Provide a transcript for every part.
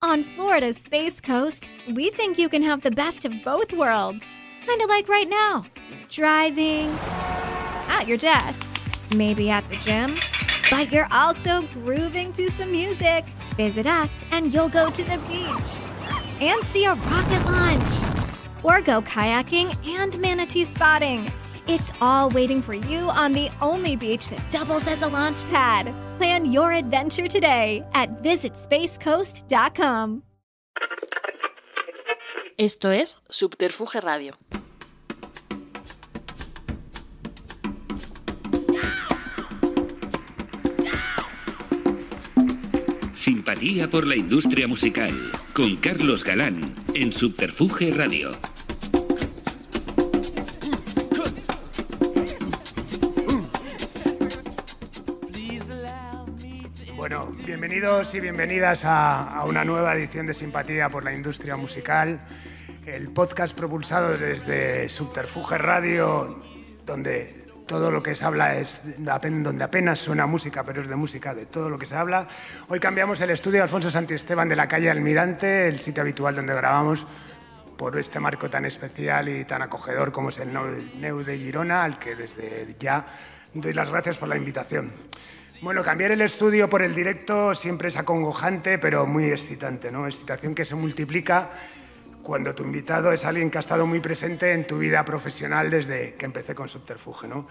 On Florida's Space Coast, we think you can have the best of both worlds. Kind of like right now. Driving, at your desk, maybe at the gym, but you're also grooving to some music. Visit us and you'll go to the beach and see a rocket launch or go kayaking and manatee spotting. It's all waiting for you on the only beach that doubles as a launch pad. Plan your adventure today at visitspacecoast.com. Esto es Subterfuge Radio. Simpatía por la industria musical con Carlos Galán en Subterfuge Radio. Bienvenidos y bienvenidas a, a una nueva edición de Simpatía por la Industria Musical, el podcast propulsado desde Subterfuge Radio, donde todo lo que se habla es donde apenas suena música, pero es de música, de todo lo que se habla. Hoy cambiamos el estudio de Alfonso Santiesteban de la calle Almirante, el sitio habitual donde grabamos, por este marco tan especial y tan acogedor como es el Neu de Girona, al que desde ya doy las gracias por la invitación. Bueno, cambiar el estudio por el directo siempre es acongojante, pero muy excitante, ¿no? Excitación que se multiplica cuando tu invitado es alguien que ha estado muy presente en tu vida profesional desde que empecé con Subterfuge, ¿no?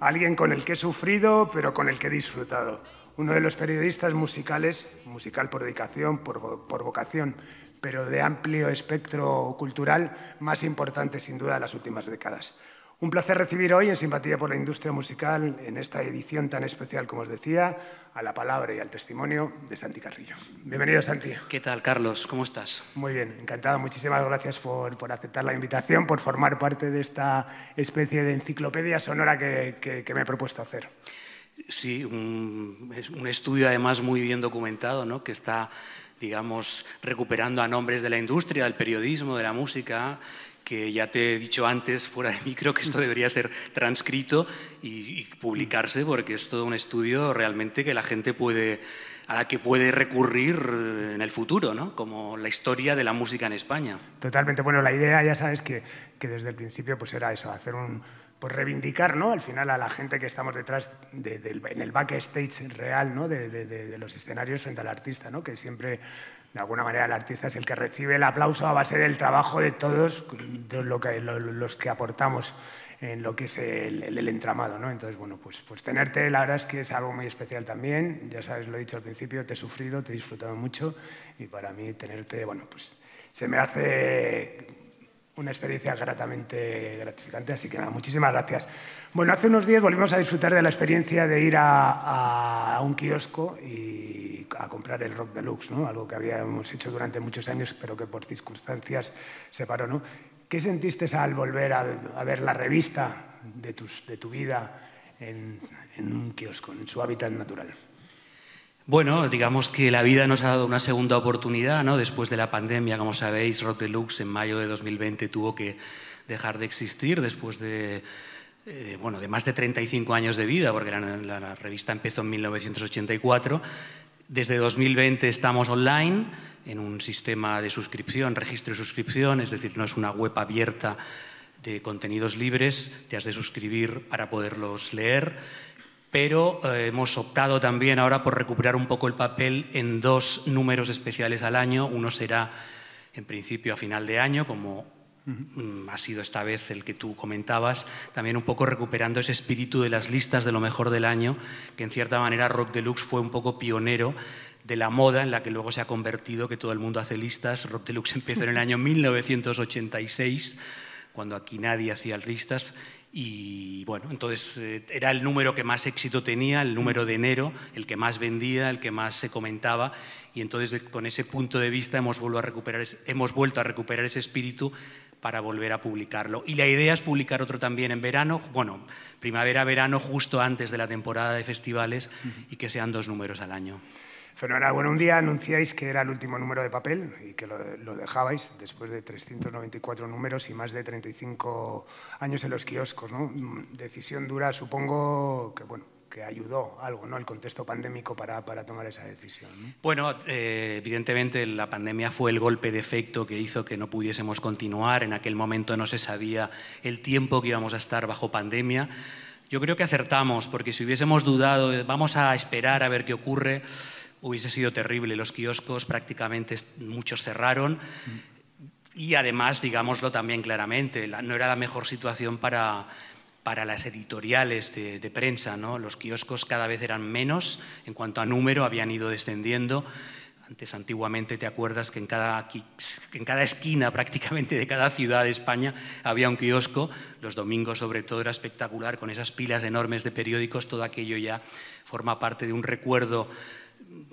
Alguien con el que he sufrido, pero con el que he disfrutado. Uno de los periodistas musicales, musical por dedicación, por, por vocación, pero de amplio espectro cultural, más importante sin duda de las últimas décadas. Un placer recibir hoy en Simpatía por la Industria Musical, en esta edición tan especial, como os decía, a la palabra y al testimonio de Santi Carrillo. Bienvenido, Santi. ¿Qué tal, Carlos? ¿Cómo estás? Muy bien, encantado. Muchísimas gracias por, por aceptar la invitación, por formar parte de esta especie de enciclopedia sonora que, que- que me he propuesto hacer. Sí, un, es un estudio además muy bien documentado, ¿no? que está, digamos, recuperando a nombres de la industria, del periodismo, de la música, que ya te he dicho antes, fuera de micro, que esto debería ser transcrito y, y publicarse, porque es todo un estudio realmente que la gente puede a la que puede recurrir eh, en el futuro, ¿no? como la historia de la música en España. Totalmente. Bueno, la idea, ya sabes, que, que desde el principio pues era eso, hacer un... Pues reivindicar, ¿no? Al final a la gente que estamos detrás, de- del- en el backstage real, ¿no? De, de- de- de los escenarios frente al artista, ¿no? Que siempre, de alguna manera, el artista es el que recibe el aplauso a base del trabajo de todos de lo que, lo- los que aportamos en lo que es el entramado, ¿no? Entonces, bueno, pues, pues tenerte, la verdad es que es algo muy especial también. Ya sabes, lo he dicho al principio, te he sufrido, te he disfrutado mucho y para mí tenerte, bueno, pues se me hace una experiencia gratamente gratificante, así que nada, muchísimas gracias. Bueno, hace unos días volvimos a disfrutar de la experiencia de ir a, a un kiosco y a comprar el Rock Deluxe, ¿no? algo que habíamos hecho durante muchos años, pero que por circunstancias se paró. ¿no? ¿Qué sentiste al volver a, a ver la revista de, tus, de tu vida en, en un kiosco, en su hábitat natural? Bueno, digamos que la vida nos ha dado una segunda oportunidad, ¿no? Después de la pandemia, como sabéis, Rock Deluxe en mayo de 2020 tuvo que dejar de existir después de, eh, bueno, de más de 35 años de vida, porque la, revista empezó en 1984. Desde 2020 estamos online en un sistema de suscripción, registro de suscripción, es decir, no es una web abierta de contenidos libres, te has de suscribir para poderlos leer pero eh, hemos optado también ahora por recuperar un poco el papel en dos números especiales al año. Uno será, en principio, a final de año, como mm, ha sido esta vez el que tú comentabas, también un poco recuperando ese espíritu de las listas de lo mejor del año, que en cierta manera Rock Deluxe fue un poco pionero de la moda en la que luego se ha convertido, que todo el mundo hace listas. Rock Deluxe empezó en el año 1986, cuando aquí nadie hacía listas, Y bueno, entonces eh, era el número que más éxito tenía, el número de enero, el que más vendía, el que más se comentaba. Y entonces con ese punto de vista hemos, vuelto a recuperar, hemos vuelto a recuperar ese espíritu para volver a publicarlo. Y la idea es publicar otro también en verano, bueno, primavera-verano, justo antes de la temporada de festivales y que sean dos números al año. Fenomenal. Bueno, un día anunciáis que era el último número de papel y que lo, dejabais después de 394 números y más de 35 años en los kioscos. ¿no? Decisión dura, supongo que, bueno, que ayudó algo, ¿no? El contexto pandémico para, para tomar esa decisión. Bueno, eh, evidentemente la pandemia fue el golpe de efecto que hizo que no pudiésemos continuar. En aquel momento no se sabía el tiempo que íbamos a estar bajo pandemia. Yo creo que acertamos, porque si hubiésemos dudado, vamos a esperar a ver qué ocurre hubiese sido terrible. Los kioscos prácticamente muchos cerraron y además, digámoslo también claramente, no era la mejor situación para, para las editoriales de, prensa. ¿no? Los kioscos cada vez eran menos, en cuanto a número habían ido descendiendo. Antes, antiguamente, te acuerdas que en cada, en cada esquina prácticamente de cada ciudad de España había un kiosco. Los domingos, sobre todo, era espectacular, con esas pilas enormes de periódicos. Todo aquello ya forma parte de un recuerdo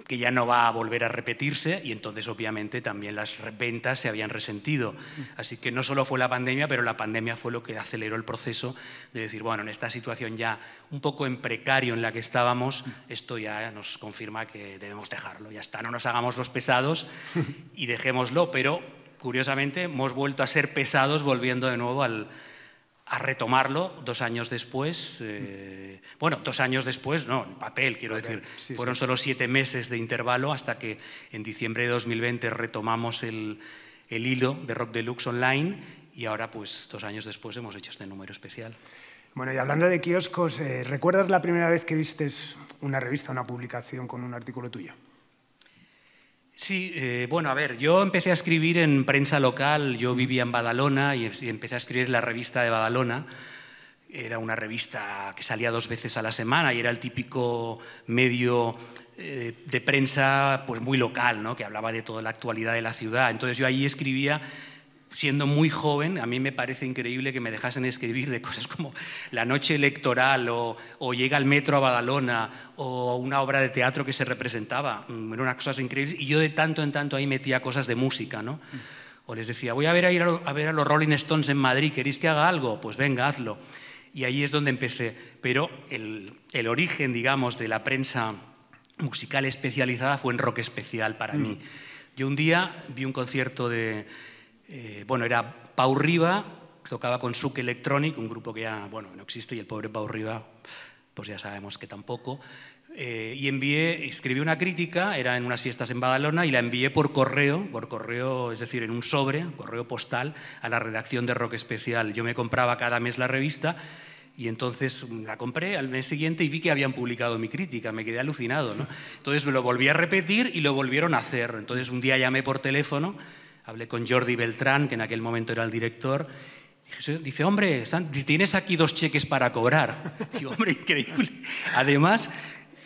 que ya no va a volver a repetirse y entonces obviamente también las ventas se habían resentido. Así que no solo fue la pandemia, pero la pandemia fue lo que aceleró el proceso de decir, bueno, en esta situación ya un poco en precario en la que estábamos, esto ya nos confirma que debemos dejarlo, ya está, no nos hagamos los pesados y dejémoslo, pero curiosamente hemos vuelto a ser pesados volviendo de nuevo al, a retomarlo dos años después. Eh, bueno, dos años después, no, el papel, quiero decir. Fueron solo siete meses de intervalo hasta que en diciembre de 2020 retomamos el, el, hilo de Rock Deluxe Online y ahora, pues, dos años después hemos hecho este número especial. Bueno, y hablando de kioscos, eh, ¿recuerdas la primera vez que vistes una revista, una publicación con un artículo tuyo? Sí, eh, bueno, a ver, yo empecé a escribir en prensa local, yo vivía en Badalona y empecé a escribir en la revista de Badalona. Era una revista que salía dos veces a la semana y era el típico medio eh, de prensa pues muy local, ¿no? que hablaba de toda la actualidad de la ciudad. Entonces yo ahí escribía siendo muy joven, a mí me parece increíble que me dejasen escribir de cosas como la noche electoral o, llega al metro a Badalona o una obra de teatro que se representaba. Mm, eran unas cosas increíbles y yo de tanto en tanto ahí metía cosas de música, ¿no? O les decía, voy a ver a, ir a, ver a los Rolling Stones en Madrid, ¿queréis que haga algo? Pues venga, hazlo. Y ahí es donde empecé. Pero el, el origen, digamos, de la prensa musical especializada fue en rock especial para mí. Mm. Yo un día vi un concierto de eh, bueno, era Pau Riva, tocaba con Suc Electronic, un grupo que ya bueno, no existe, y el pobre Pau Riva, pues ya sabemos que tampoco. Eh, y envié, escribí una crítica, era en unas fiestas en Badalona, y la envié por correo, por correo, es decir, en un sobre, correo postal, a la redacción de Rock Especial. Yo me compraba cada mes la revista y entonces la compré al mes siguiente y vi que habían publicado mi crítica, me quedé alucinado. ¿no? Entonces me lo volví a repetir y lo volvieron a hacer. Entonces un día llamé por teléfono Hablé con Jordi Beltrán, que en aquel momento era el director. Dice, hombre, tienes aquí dos cheques para cobrar. Digo, hombre, increíble. Además,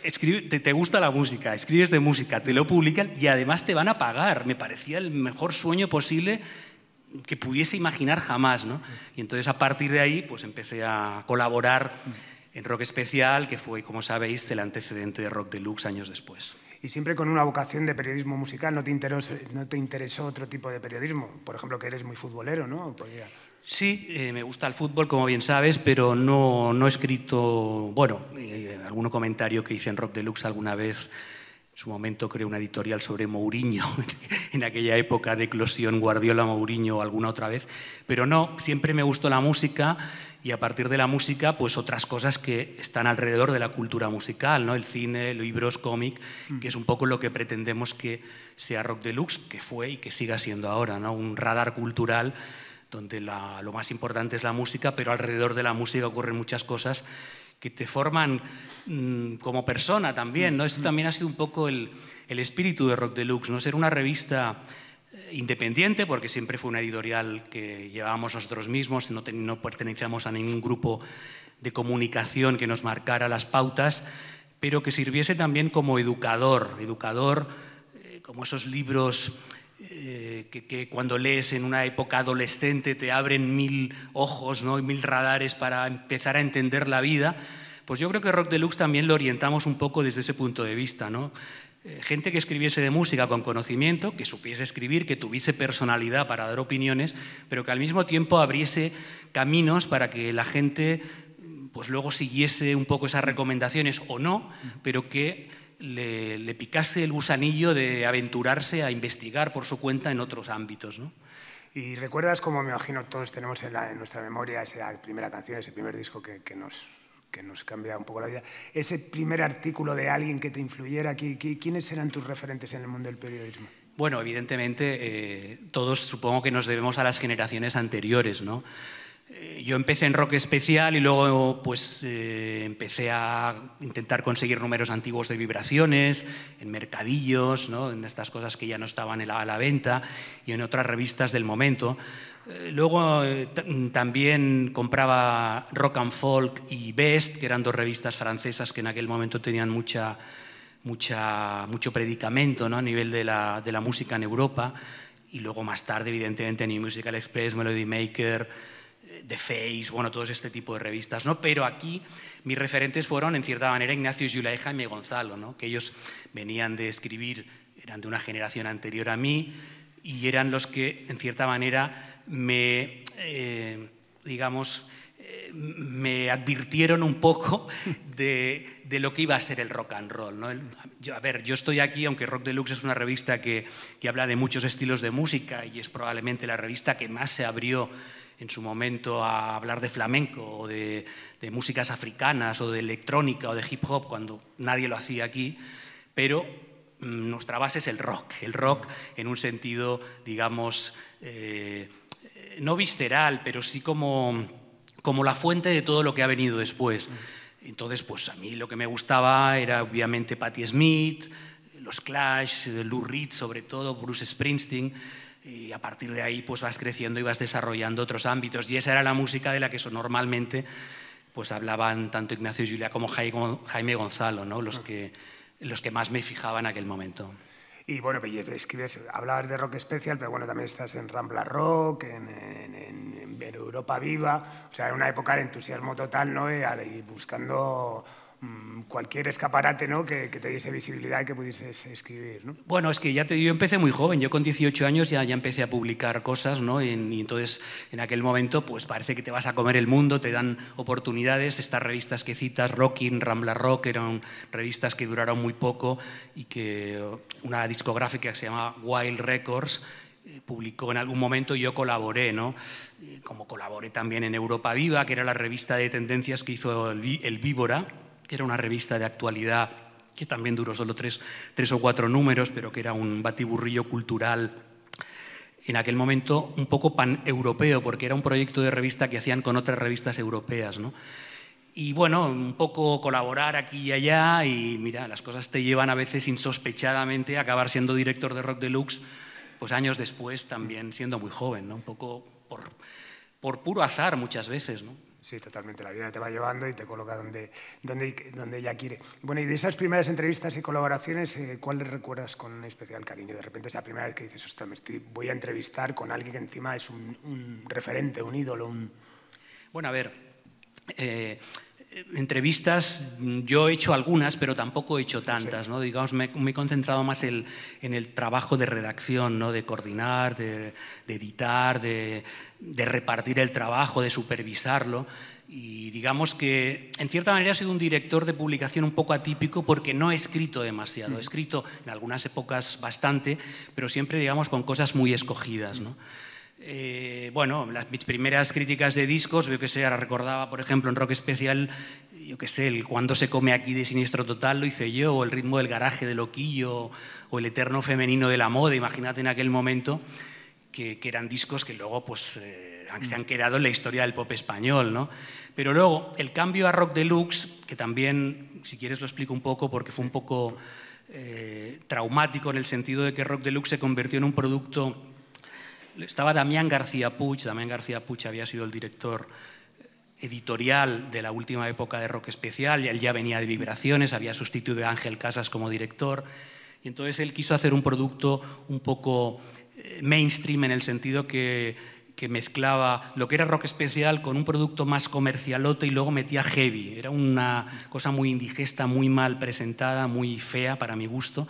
te, gusta la música, escribes de música, te lo publican y además te van a pagar. Me parecía el mejor sueño posible que pudiese imaginar jamás. ¿no? Y entonces a partir de ahí pues empecé a colaborar en Rock Especial, que fue, como sabéis, el antecedente de Rock Deluxe años después y siempre con una vocación de periodismo musical. ¿No te, interesó, otro tipo de periodismo? Por ejemplo, que eres muy futbolero, ¿no? Sí, eh, me gusta el fútbol, como bien sabes, pero no, no he escrito, bueno, eh, algún comentario que hice en Rock Deluxe alguna vez. En su momento creé una editorial sobre Mourinho, en aquella época de eclosión Guardiola-Mourinho o alguna otra vez. Pero no, siempre me gustó la música y a partir de la música, pues otras cosas que están alrededor de la cultura musical, ¿no? El cine, libros, cómic, mm. que es un poco lo que pretendemos que sea Rock Deluxe, que fue y que siga siendo ahora, ¿no? Un radar cultural donde lo más importante es la música, pero alrededor de la música ocurren muchas cosas que te forman mm, como persona también, ¿no? Eso mm. también ha sido un poco el, el espíritu de Rock Deluxe, ¿no? Ser una revista independiente, porque siempre fue una editorial que llevábamos nosotros mismos, no, no pertenecíamos a ningún grupo de comunicación que nos marcara las pautas, pero que sirviese también como educador, educador, eh, como esos libros eh, que, cuando lees en una época adolescente te abren mil ojos ¿no? y mil radares para empezar a entender la vida, pues yo creo que Rock Deluxe también lo orientamos un poco desde ese punto de vista. ¿no? Eh, gente que escribiese de música con conocimiento, que supiese escribir, que tuviese personalidad para dar opiniones, pero que al mismo tiempo abriese caminos para que la gente pues luego siguiese un poco esas recomendaciones o no, pero que le, picase el gusanillo de aventurarse a investigar por su cuenta en otros ámbitos. ¿no? Y recuerdas, como me imagino todos tenemos en, nuestra memoria, esa primera canción, ese primer disco que, nos, que nos cambia un poco la vida, ese primer artículo de alguien que te influyera, ¿quiénes eran tus referentes en el mundo del periodismo? Bueno, evidentemente eh, todos supongo que nos debemos a las generaciones anteriores, ¿no? Eh, yo empecé en rock especial y luego pues eh, empecé a intentar conseguir números antiguos de vibraciones en mercadillos, ¿no? en estas cosas que ya no estaban a la venta y en otras revistas del momento. Eh, luego también compraba Rock and Folk y Best, que eran dos revistas francesas que en aquel momento tenían mucha, mucha, mucho predicamento ¿no? a nivel de la, de la música en Europa. Y luego más tarde, evidentemente, New Musical Express, Melody Maker, The Face, bueno, todos este tipo de revistas, ¿no? Pero aquí mis referentes fueron, en cierta manera, Ignacio Yula y Jaime Gonzalo, ¿no? Que ellos venían de escribir, eran de una generación anterior a mí y eran los que, en cierta manera, me, eh, digamos, eh, me advirtieron un poco de, de, lo que iba a ser el rock and roll. ¿no? a ver, yo estoy aquí, aunque Rock Deluxe es una revista que, que habla de muchos estilos de música y es probablemente la revista que más se abrió en su momento a hablar de flamenco o de, músicas africanas o de electrónica o de hip hop cuando nadie lo hacía aquí, pero mm, nuestra base es el rock, el rock en un sentido, digamos, eh, no visceral, pero sí como, como la fuente de todo lo que ha venido después. Entonces, pues a mí lo que me gustaba era obviamente Patti Smith, los Clash, Lou Reed sobre todo, Bruce Springsteen, y a partir de ahí pues vas creciendo y vas desarrollando otros ámbitos. Y esa era la música de la que normalmente pues hablaban tanto Ignacio Julia como Jaime Gonzalo, ¿no? los, que, los que más me fijaban en aquel momento. Y bueno, pues, escribes, hablabas de rock especial, pero bueno, también estás en Rambla Rock, en, en, en Europa Viva, o sea, en una época de entusiasmo total, ¿no? Y buscando cualquier escaparate ¿no? que, te diese visibilidad y que pudieses escribir. ¿no? Bueno, es que ya te, yo empecé muy joven, yo con 18 años ya, ya empecé a publicar cosas ¿no? y, entonces en aquel momento pues parece que te vas a comer el mundo, te dan oportunidades, estas revistas que citas, Rocking, Rambla Rock, eran revistas que duraron muy poco y que una discográfica que se llama Wild Records eh, publicó en algún momento y yo colaboré, ¿no? Eh, como colaboré también en Europa Viva, que era la revista de tendencias que hizo el Víbora, que era una revista de actualidad que también duró solo tres, o cuatro números, pero que era un batiburrillo cultural en aquel momento un poco pan-europeo, porque era un proyecto de revista que hacían con otras revistas europeas. ¿no? Y bueno, un poco colaborar aquí y allá, y mira, las cosas te llevan a veces insospechadamente a acabar siendo director de Rock Deluxe, pues años después también siendo muy joven, ¿no? un poco por, por puro azar muchas veces. ¿no? Sí, totalmente. La vida te va llevando y te coloca donde, donde, donde ella quiere. Bueno, y de esas primeras entrevistas y colaboraciones, eh, ¿cuál le recuerdas con especial cariño? De repente esa primera vez que dices, ostras, me estoy, voy a entrevistar con alguien que encima es un, referente, un ídolo, un... Bueno, a ver, eh, entrevistas, yo he hecho algunas, pero tampoco he hecho tantas, ¿no? Digamos, me, he concentrado más en el trabajo de redacción, ¿no? De coordinar, de editar, de de repartir el trabajo, de supervisarlo. Y digamos que, en cierta manera, he sido un director de publicación un poco atípico porque no he escrito demasiado. He escrito en algunas épocas bastante, pero siempre, digamos, con cosas muy escogidas. Eh, bueno, las, mis primeras críticas de discos, veo que sé, ahora recordaba, por ejemplo, en Rock Especial, yo qué sé, el Cuando se come aquí de Siniestro Total lo hice yo, o el ritmo del garaje de Loquillo, o el eterno femenino de la moda, imagínate en aquel momento que, eran discos que luego pues, eh, se han quedado en la historia del pop español. ¿no? Pero luego el cambio a Rock Deluxe, que también, si quieres lo explico un poco, porque fue un poco eh, traumático en el sentido de que Rock Deluxe se convirtió en un producto... Estaba Damián García Puig, Damián García Puig había sido el director editorial de la última época de Rock Especial, y él ya venía de Vibraciones, había sustituido a Ángel Casas como director, y entonces él quiso hacer un producto un poco eh, mainstream en el sentido que, que mezclaba lo que era rock especial con un producto más comercialote y luego metía heavy. Era una cosa muy indigesta, muy mal presentada, muy fea para mi gusto.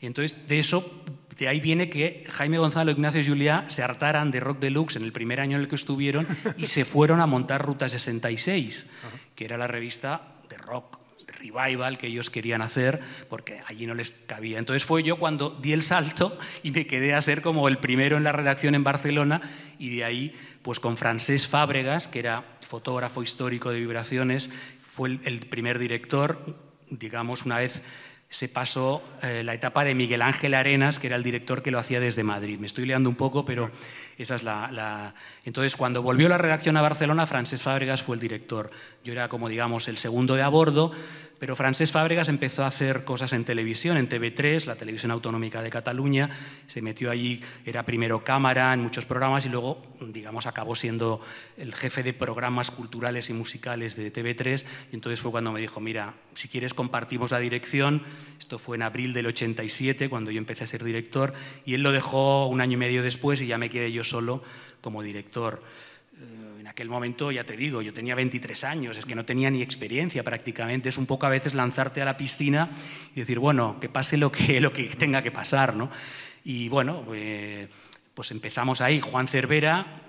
Y entonces, de eso, de ahí viene que Jaime Gonzalo, Ignacio y Juliá se hartaran de Rock Deluxe en el primer año en el que estuvieron y se fueron a montar Ruta 66, que era la revista de rock revival que ellos querían hacer, porque allí no les cabía. Entonces fue yo cuando di el salto y me quedé a ser como el primero en la redacción en Barcelona y de ahí, pues con Francés Fábregas, que era fotógrafo histórico de vibraciones, fue el primer director, digamos, una vez se pasó eh, la etapa de Miguel Ángel Arenas, que era el director que lo hacía desde Madrid. Me estoy liando un poco, pero esa es la. Entonces, cuando volvió la redacción a Barcelona, Francés Fábregas fue el director. Yo era como, digamos, el segundo de a bordo, pero Francés Fábregas empezó a hacer cosas en televisión, en TV3, la televisión autonómica de Cataluña, se metió allí, era primero cámara en muchos programas y luego, digamos, acabó siendo el jefe de programas culturales y musicales de TV3 y entonces fue cuando me dijo, mira, si quieres compartimos la dirección, esto fue en abril del 87 cuando yo empecé a ser director y él lo dejó un año y medio después y ya me quedé yo solo como director aquel momento, ya te digo, yo tenía 23 años, es que no tenía ni experiencia prácticamente, es un poco a veces lanzarte a la piscina y decir, bueno, que pase lo que, lo que tenga que pasar, ¿no? Y bueno, eh, pues empezamos ahí, Juan Cervera,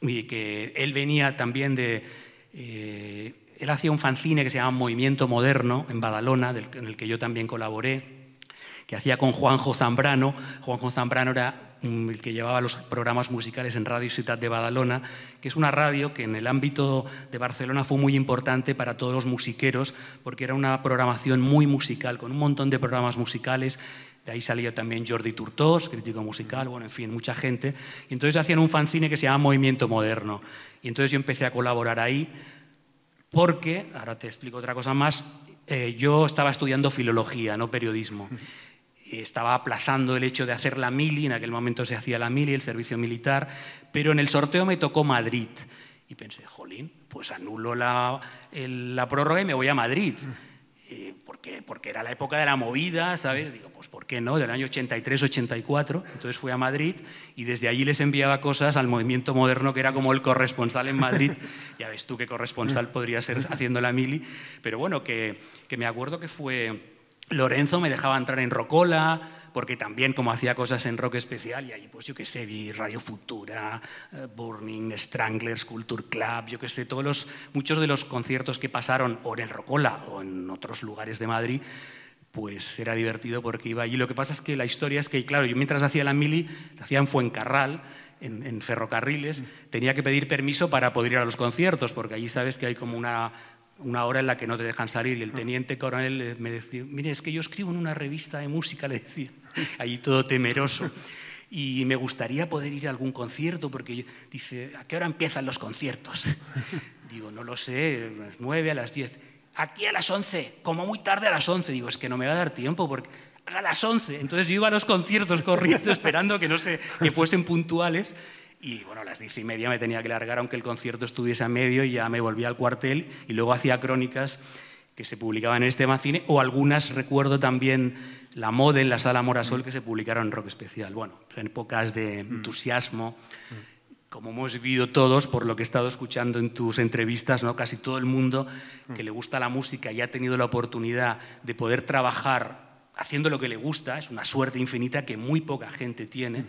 y que él venía también de... Eh, él hacía un fanzine que se llama Movimiento Moderno en Badalona, del, en el que yo también colaboré, que hacía con Juanjo Zambrano. Juanjo Zambrano era el que llevaba los programas musicales en Radio Ciudad de Badalona, que es una radio que en el ámbito de Barcelona fue muy importante para todos los musiqueros, porque era una programación muy musical, con un montón de programas musicales. De ahí salió también Jordi Turtós, crítico musical, bueno, en fin, mucha gente. Y entonces hacían un fanzine que se llama Movimiento Moderno. Y entonces yo empecé a colaborar ahí porque, ahora te explico otra cosa más, eh, yo estaba estudiando filología, no periodismo estaba aplazando el hecho de hacer la mili, en aquel momento se hacía la mili, el servicio militar, pero en el sorteo me tocó Madrid. Y pensé, jolín, pues anulo la, el, la prórroga y me voy a Madrid. Eh, porque, porque era la época de la movida, ¿sabes? Digo, pues ¿por qué no? Del año 83-84. Entonces fui a Madrid y desde allí les enviaba cosas al movimiento moderno que era como el corresponsal en Madrid. ya ves tú qué corresponsal podría ser haciendo la mili. Pero bueno, que, que me acuerdo que fue Lorenzo me dejaba entrar en Rocola, porque también como hacía cosas en rock especial, y ahí pues yo qué sé, vi Radio Futura, eh, Burning, Stranglers, Culture Club, yo qué sé, todos los, muchos de los conciertos que pasaron o en el Rocola o en otros lugares de Madrid, pues era divertido porque iba allí. Lo que pasa es que la historia es que, claro, yo mientras hacía la mili, la hacía en Fuencarral, en, en ferrocarriles, tenía que pedir permiso para poder ir a los conciertos, porque allí sabes que hay como una una hora en la que no te dejan salir y el teniente coronel me decía, mire, es que yo escribo en una revista de música, le decía, ahí todo temeroso. Y me gustaría poder ir a algún concierto porque dice, ¿a qué hora empiezan los conciertos? Digo, no lo sé, a las nueve, a las diez. Aquí a las once, como muy tarde a las once. Digo, es que no me va a dar tiempo porque a las once. Entonces yo iba a los conciertos corriendo esperando que, no sé, que fuesen puntuales y bueno, a las diez y media me tenía que largar, aunque el concierto estuviese a medio, y ya me volví al cuartel y luego hacía crónicas que se publicaban en este Macine, o algunas, recuerdo también La Moda en la Sala Morasol, que se publicaron en Rock Especial. Bueno, en épocas de mm. entusiasmo, como hemos vivido todos, por lo que he estado escuchando en tus entrevistas, ¿no? casi todo el mundo que le gusta la música y ha tenido la oportunidad de poder trabajar haciendo lo que le gusta, es una suerte infinita que muy poca gente tiene.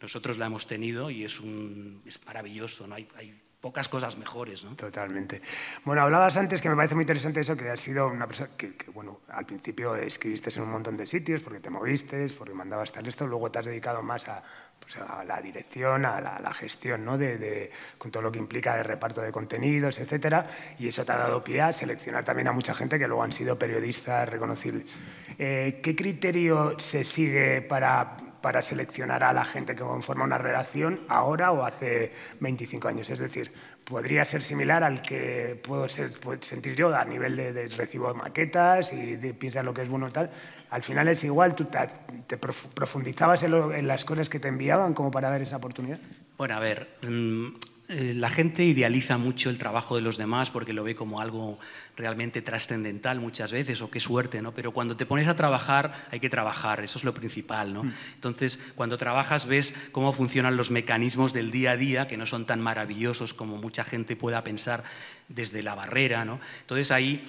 Nosotros la hemos tenido y es, un, es maravilloso, ¿no? hay, hay pocas cosas mejores. ¿no? Totalmente. Bueno, hablabas antes que me parece muy interesante eso, que has sido una persona que, bueno, al principio escribiste en un montón de sitios porque te moviste, porque mandabas tal esto, luego te has dedicado más a, pues la dirección, a la, a la gestión, ¿no? De, de, con todo lo que implica de reparto de contenidos, etcétera, y eso te ha dado pie a seleccionar también a mucha gente que luego han sido periodistas reconocibles. Eh, ¿Qué criterio se sigue para para seleccionar a la gente que conforma una redacción ahora o hace 25 años. Es decir, podría ser similar al que puedo, sentir yo a nivel de, recibo maquetas y de, piensas lo que es bueno tal. Al final es igual, tú te, profundizabas en, en, las cosas que te enviaban como para dar esa oportunidad. Bueno, a ver, mmm, eh, la gente idealiza mucho el trabajo de los demás porque lo ve como algo realmente trascendental muchas veces, o qué suerte, ¿no? Pero cuando te pones a trabajar, hay que trabajar, eso es lo principal, ¿no? Mm. Entonces, cuando trabajas ves cómo funcionan los mecanismos del día a día, que no son tan maravillosos como mucha gente pueda pensar desde la barrera, ¿no? Entonces ahí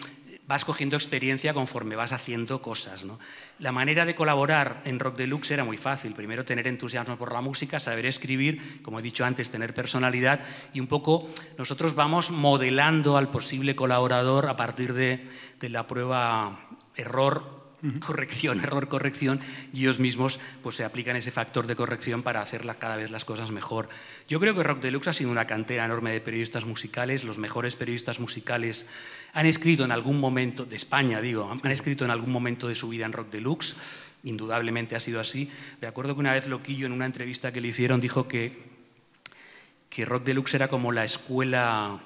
vas cogiendo experiencia conforme vas haciendo cosas. ¿no? La manera de colaborar en Rock Deluxe era muy fácil. Primero, tener entusiasmo por la música, saber escribir, como he dicho antes, tener personalidad y un poco nosotros vamos modelando al posible colaborador a partir de, de la prueba error corrección, error, corrección, y ellos mismos pues, se aplican ese factor de corrección para hacer cada vez las cosas mejor. Yo creo que Rock Deluxe ha sido una cantera enorme de periodistas musicales, los mejores periodistas musicales han escrito en algún momento, de España digo, han escrito en algún momento de su vida en Rock Deluxe, indudablemente ha sido así. Me acuerdo que una vez Loquillo en una entrevista que le hicieron dijo que, que Rock Deluxe era como la escuela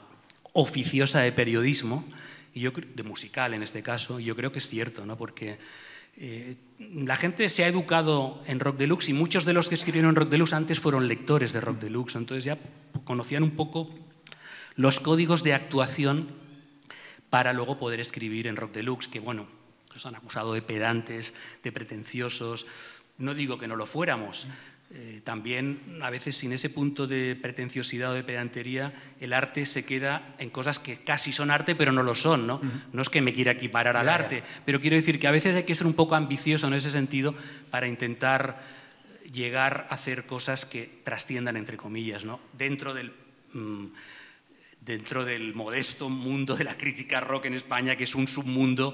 oficiosa de periodismo, y yo, de musical en este caso, y yo creo que es cierto, ¿no? porque eh, la gente se ha educado en Rock Deluxe y muchos de los que escribieron Rock Deluxe antes fueron lectores de Rock Deluxe, entonces ya conocían un poco los códigos de actuación para luego poder escribir en Rock Deluxe, que bueno, nos han acusado de pedantes, de pretenciosos. No digo que no lo fuéramos, eh, también a veces sin ese punto de pretenciosidad o de pedantería, el arte se queda en cosas que casi son arte, pero no lo son. No, no es que me quiera equiparar al arte, pero quiero decir que a veces hay que ser un poco ambicioso en ese sentido para intentar llegar a hacer cosas que trasciendan, entre comillas, ¿no? dentro del... Mm, dentro del modesto mundo de la crítica rock en España, que es un submundo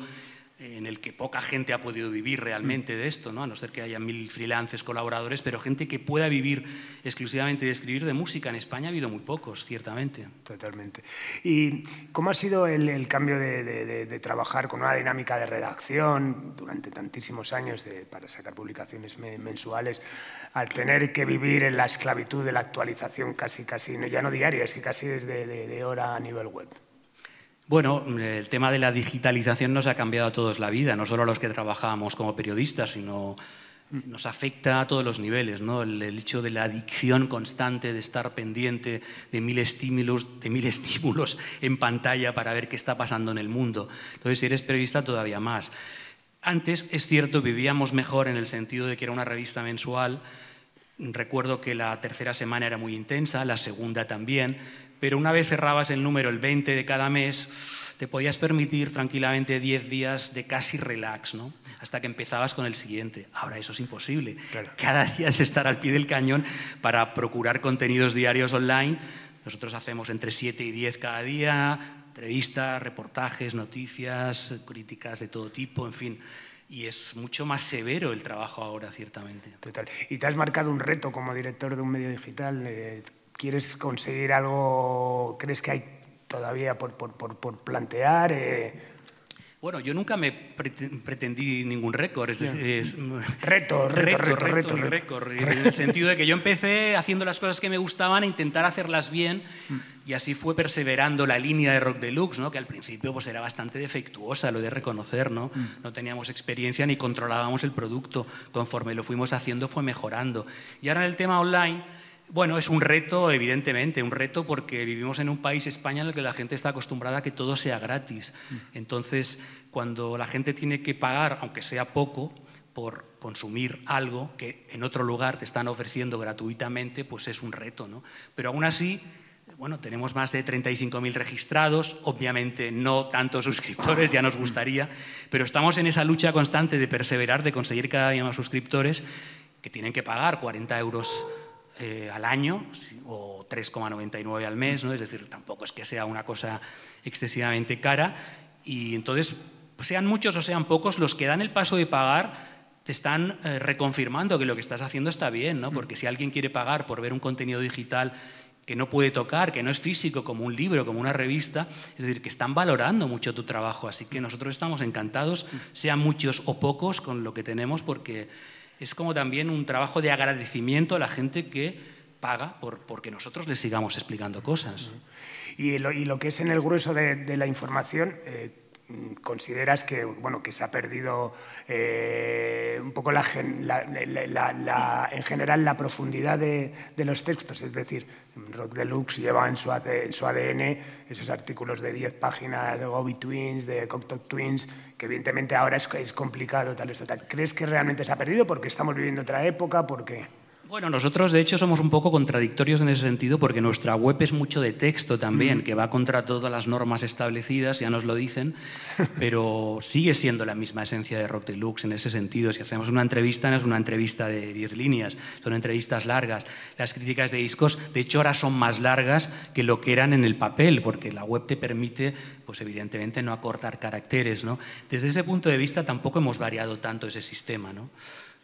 en el que poca gente ha podido vivir realmente de esto, ¿no? a no ser que haya mil freelances, colaboradores, pero gente que pueda vivir exclusivamente de escribir de música en España ha habido muy pocos, ciertamente. Totalmente. ¿Y cómo ha sido el, cambio de, trabajar con una dinámica de redacción durante tantísimos años para sacar publicaciones mensuales, al tener que vivir en la esclavitud de la actualización casi, casi, ya no diaria, es que casi desde de hora a nivel web? Bueno, el tema de la digitalización nos ha cambiado a todos la vida, no solo a los que trabajamos como periodistas, sino nos afecta a todos los niveles, ¿no? El, hecho de la adicción constante, de estar pendiente de mil, estímulos, de mil estímulos en pantalla para ver qué está pasando en el mundo. Entonces, si eres periodista, todavía más. Antes, es cierto, vivíamos mejor en el sentido de que era una revista mensual. Recuerdo que la tercera semana era muy intensa, la segunda también, pero una vez cerrabas el número el 20 de cada mes, te podías permitir tranquilamente 10 días de casi relax, ¿no? hasta que empezabas con el siguiente. Ahora eso es imposible. Cada día es estar al pie del cañón para procurar contenidos diarios online. Nosotros hacemos entre 7 y 10 cada día, entrevistas, reportajes, noticias, críticas de todo tipo, en fin y es mucho más severo el trabajo ahora, ciertamente. Total. ¿Y te has marcado un reto como director de un medio digital? Eh, ¿Quieres conseguir algo? ¿Crees que hay todavía por, por, por, plantear? Eh, bueno, yo nunca me pretendí ningún récord, es es, reto, reto, reto, reto, récord, en el sentido de que yo empecé haciendo las cosas que me gustaban a intentar hacerlas bien y así fue perseverando la línea de Rock Deluxe, ¿no? que al principio pues era bastante defectuosa, lo de reconocer, ¿no? Mm. no teníamos experiencia ni controlábamos el producto, conforme lo fuimos haciendo fue mejorando. Y ahora en el tema online bueno, es un reto, evidentemente, un reto porque vivimos en un país, España, en el que la gente está acostumbrada a que todo sea gratis. Entonces, cuando la gente tiene que pagar, aunque sea poco, por consumir algo que en otro lugar te están ofreciendo gratuitamente, pues es un reto. ¿no? Pero aún así, bueno, tenemos más de 35.000 registrados, obviamente no tantos suscriptores, ya nos gustaría, pero estamos en esa lucha constante de perseverar, de conseguir cada día más suscriptores que tienen que pagar 40 euros eh, al año o 3,99 al mes, ¿no? es decir, tampoco es que sea una cosa excesivamente cara. Y entonces, sean muchos o sean pocos, los que dan el paso de pagar te están eh, reconfirmando que lo que estás haciendo está bien, ¿no? porque si alguien quiere pagar por ver un contenido digital que no puede tocar, que no es físico, como un libro, como una revista, es decir, que están valorando mucho tu trabajo. Así que nosotros estamos encantados, sean muchos o pocos, con lo que tenemos, porque es como también un trabajo de agradecimiento a la gente que paga por porque nosotros les sigamos explicando cosas. Y lo, que es en el grueso de, la información, eh, consideras que, bueno, que se ha perdido eh, un poco la, en general la profundidad de, los textos. Es decir, Rock Deluxe lleva en su, en su ADN esos artículos de 10 páginas de Gobi Twins, de Cocktail Twins, que evidentemente ahora es, complicado tal esto tal. ¿Crees que realmente se ha perdido porque estamos viviendo otra época? Porque bueno, nosotros de hecho somos un poco contradictorios en ese sentido porque nuestra web es mucho de texto también, que va contra todas las normas establecidas, ya nos lo dicen, pero sigue siendo la misma esencia de Rock Deluxe en ese sentido. Si hacemos una entrevista, no es una entrevista de 10 líneas, son entrevistas largas. Las críticas de discos, de hecho, ahora son más largas que lo que eran en el papel, porque la web te permite, pues evidentemente, no acortar caracteres. ¿no? Desde ese punto de vista tampoco hemos variado tanto ese sistema. ¿no?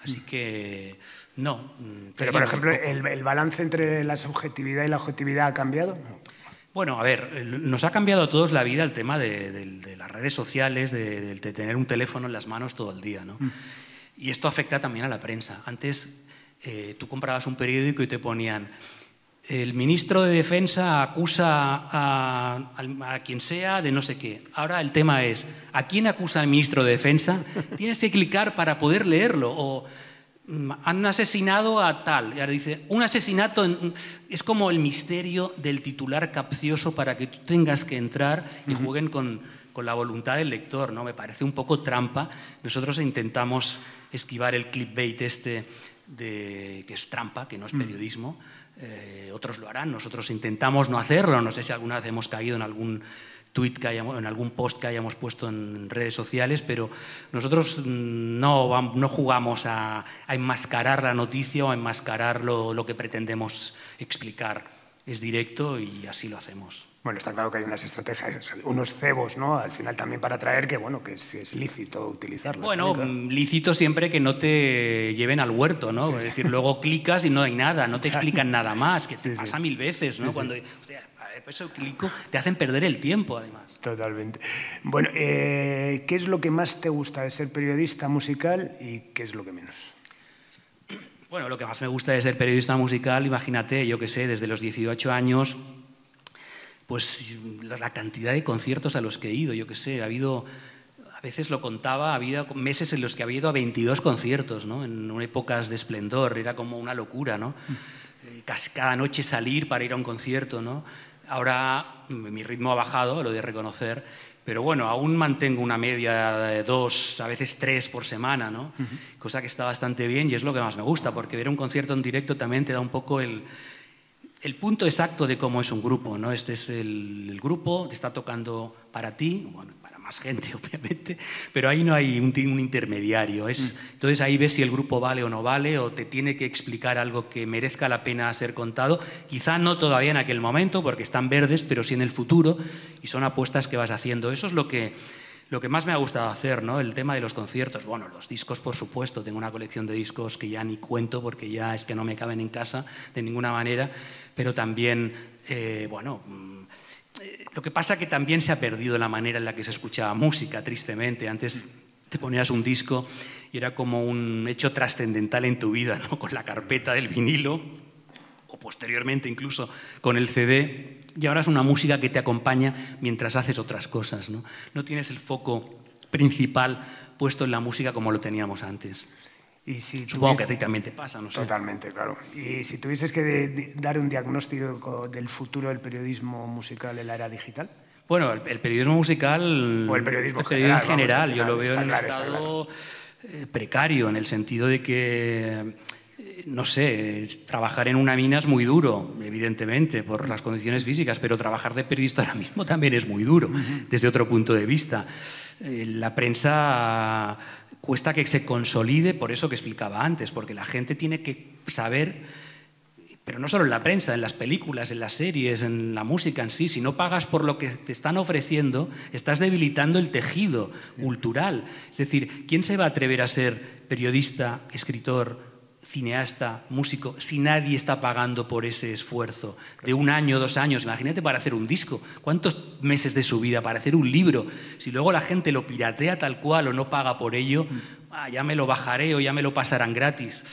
Así que no. Pero, por ejemplo, el, balance entre la subjetividad y la objetividad ha cambiado? Bueno, a ver, nos ha cambiado a todos la vida el tema de, las redes sociales, de, tener un teléfono en las manos todo el día. ¿no? Mm. Y esto afecta también a la prensa. Antes eh, tú comprabas un periódico y te ponían el ministro de Defensa acusa a, a, quien sea de no sé qué. Ahora el tema es, ¿a quién acusa el ministro de Defensa? Tienes que clicar para poder leerlo. O han asesinado a tal. Y ahora dice, un asesinato es como el misterio del titular capcioso para que tú tengas que entrar y jueguen con, con, la voluntad del lector. ¿no? Me parece un poco trampa. Nosotros intentamos esquivar el clickbait este de, que es trampa, que no es mm. periodismo. Eh, otros lo harán, nosotros intentamos no hacerlo. No sé si alguna vez hemos caído en algún tweet que hayamos, en algún post que hayamos puesto en redes sociales, pero nosotros no, no jugamos a, enmascarar la noticia o a enmascarar lo, lo, que pretendemos explicar. Es directo y así lo hacemos. Bueno, está claro que hay unas estrategias, unos cebos, ¿no? Al final también para atraer que, bueno, que es, lícito utilizarlos. Bueno, lícito siempre que no te lleven al huerto, ¿no? es decir, luego clicas y no hay nada, no te explican nada más, que te pasa mil veces, ¿no? Cuando, eso clico, te hacen perder el tiempo, además. Totalmente. Bueno, eh, ¿qué es lo que más te gusta de ser periodista musical y qué es lo que menos? Bueno, lo que más me gusta de ser periodista musical, imagínate, yo que sé, desde los 18 años, pues la cantidad de conciertos a los que he ido, yo que sé, ha habido, a veces lo contaba, ha habido meses en los que había ido a 22 conciertos, ¿no? En épocas de esplendor, era como una locura, ¿no? Mm. Eh, casi cada noche salir para ir a un concierto, ¿no? Ahora mi ritmo ha bajado, lo de reconocer, pero bueno, aún mantengo una media de dos, a veces tres por semana, ¿no? Cosa que está bastante bien y es lo que más me gusta, porque ver un concierto en directo también te da un poco el, el punto exacto de cómo es un grupo, ¿no? Este es el, el grupo que está tocando para ti, bueno, más gente, obviamente, pero ahí no hay un, un intermediario. Es, mm. Entonces ahí ves si el grupo vale o no vale, o te tiene que explicar algo que merezca la pena ser contado. Quizá no todavía en aquel momento, porque están verdes, pero sí en el futuro, y son apuestas que vas haciendo. Eso es lo que, lo que más me ha gustado hacer, ¿no? El tema de los conciertos. Bueno, los discos, por supuesto. Tengo una colección de discos que ya ni cuento porque ya es que no me caben en casa de ninguna manera. Pero también, eh, bueno lo que pasa que también se ha perdido la manera en la que se escuchaba música, tristemente. Antes te ponías un disco y era como un hecho trascendental en tu vida, ¿no? con la carpeta del vinilo o posteriormente incluso con el CD. Y ahora es una música que te acompaña mientras haces otras cosas. No, no tienes el foco principal puesto en la música como lo teníamos antes. Y si Supongo que a ti también te pasa, no sé. Totalmente, claro. Y si tuvieses que dar un diagnóstico del futuro del periodismo musical en la era digital. Bueno, el, periodismo musical. O el periodismo, general, en general. yo lo veo en un estado eh, precario, en el sentido de que. Eh, no sé, trabajar en una mina es muy duro, evidentemente, por las condiciones físicas, pero trabajar de periodista ahora mismo también es muy duro, desde otro punto de vista. Eh, la prensa cuesta que se consolide por eso que explicaba antes, porque la gente tiene que saber, pero no solo en la prensa, en las películas, en las series, en la música en sí, si no pagas por lo que te están ofreciendo, estás debilitando el tejido cultural. Es decir, ¿quién se va a atrever a ser periodista, escritor, cineasta, músico, si nadie está pagando por ese esfuerzo de un año, dos años, imagínate para hacer un disco, ¿cuántos meses de su vida para hacer un libro? Si luego la gente lo piratea tal cual o no paga por ello, ah, ya me lo bajaré o ya me lo pasarán gratis.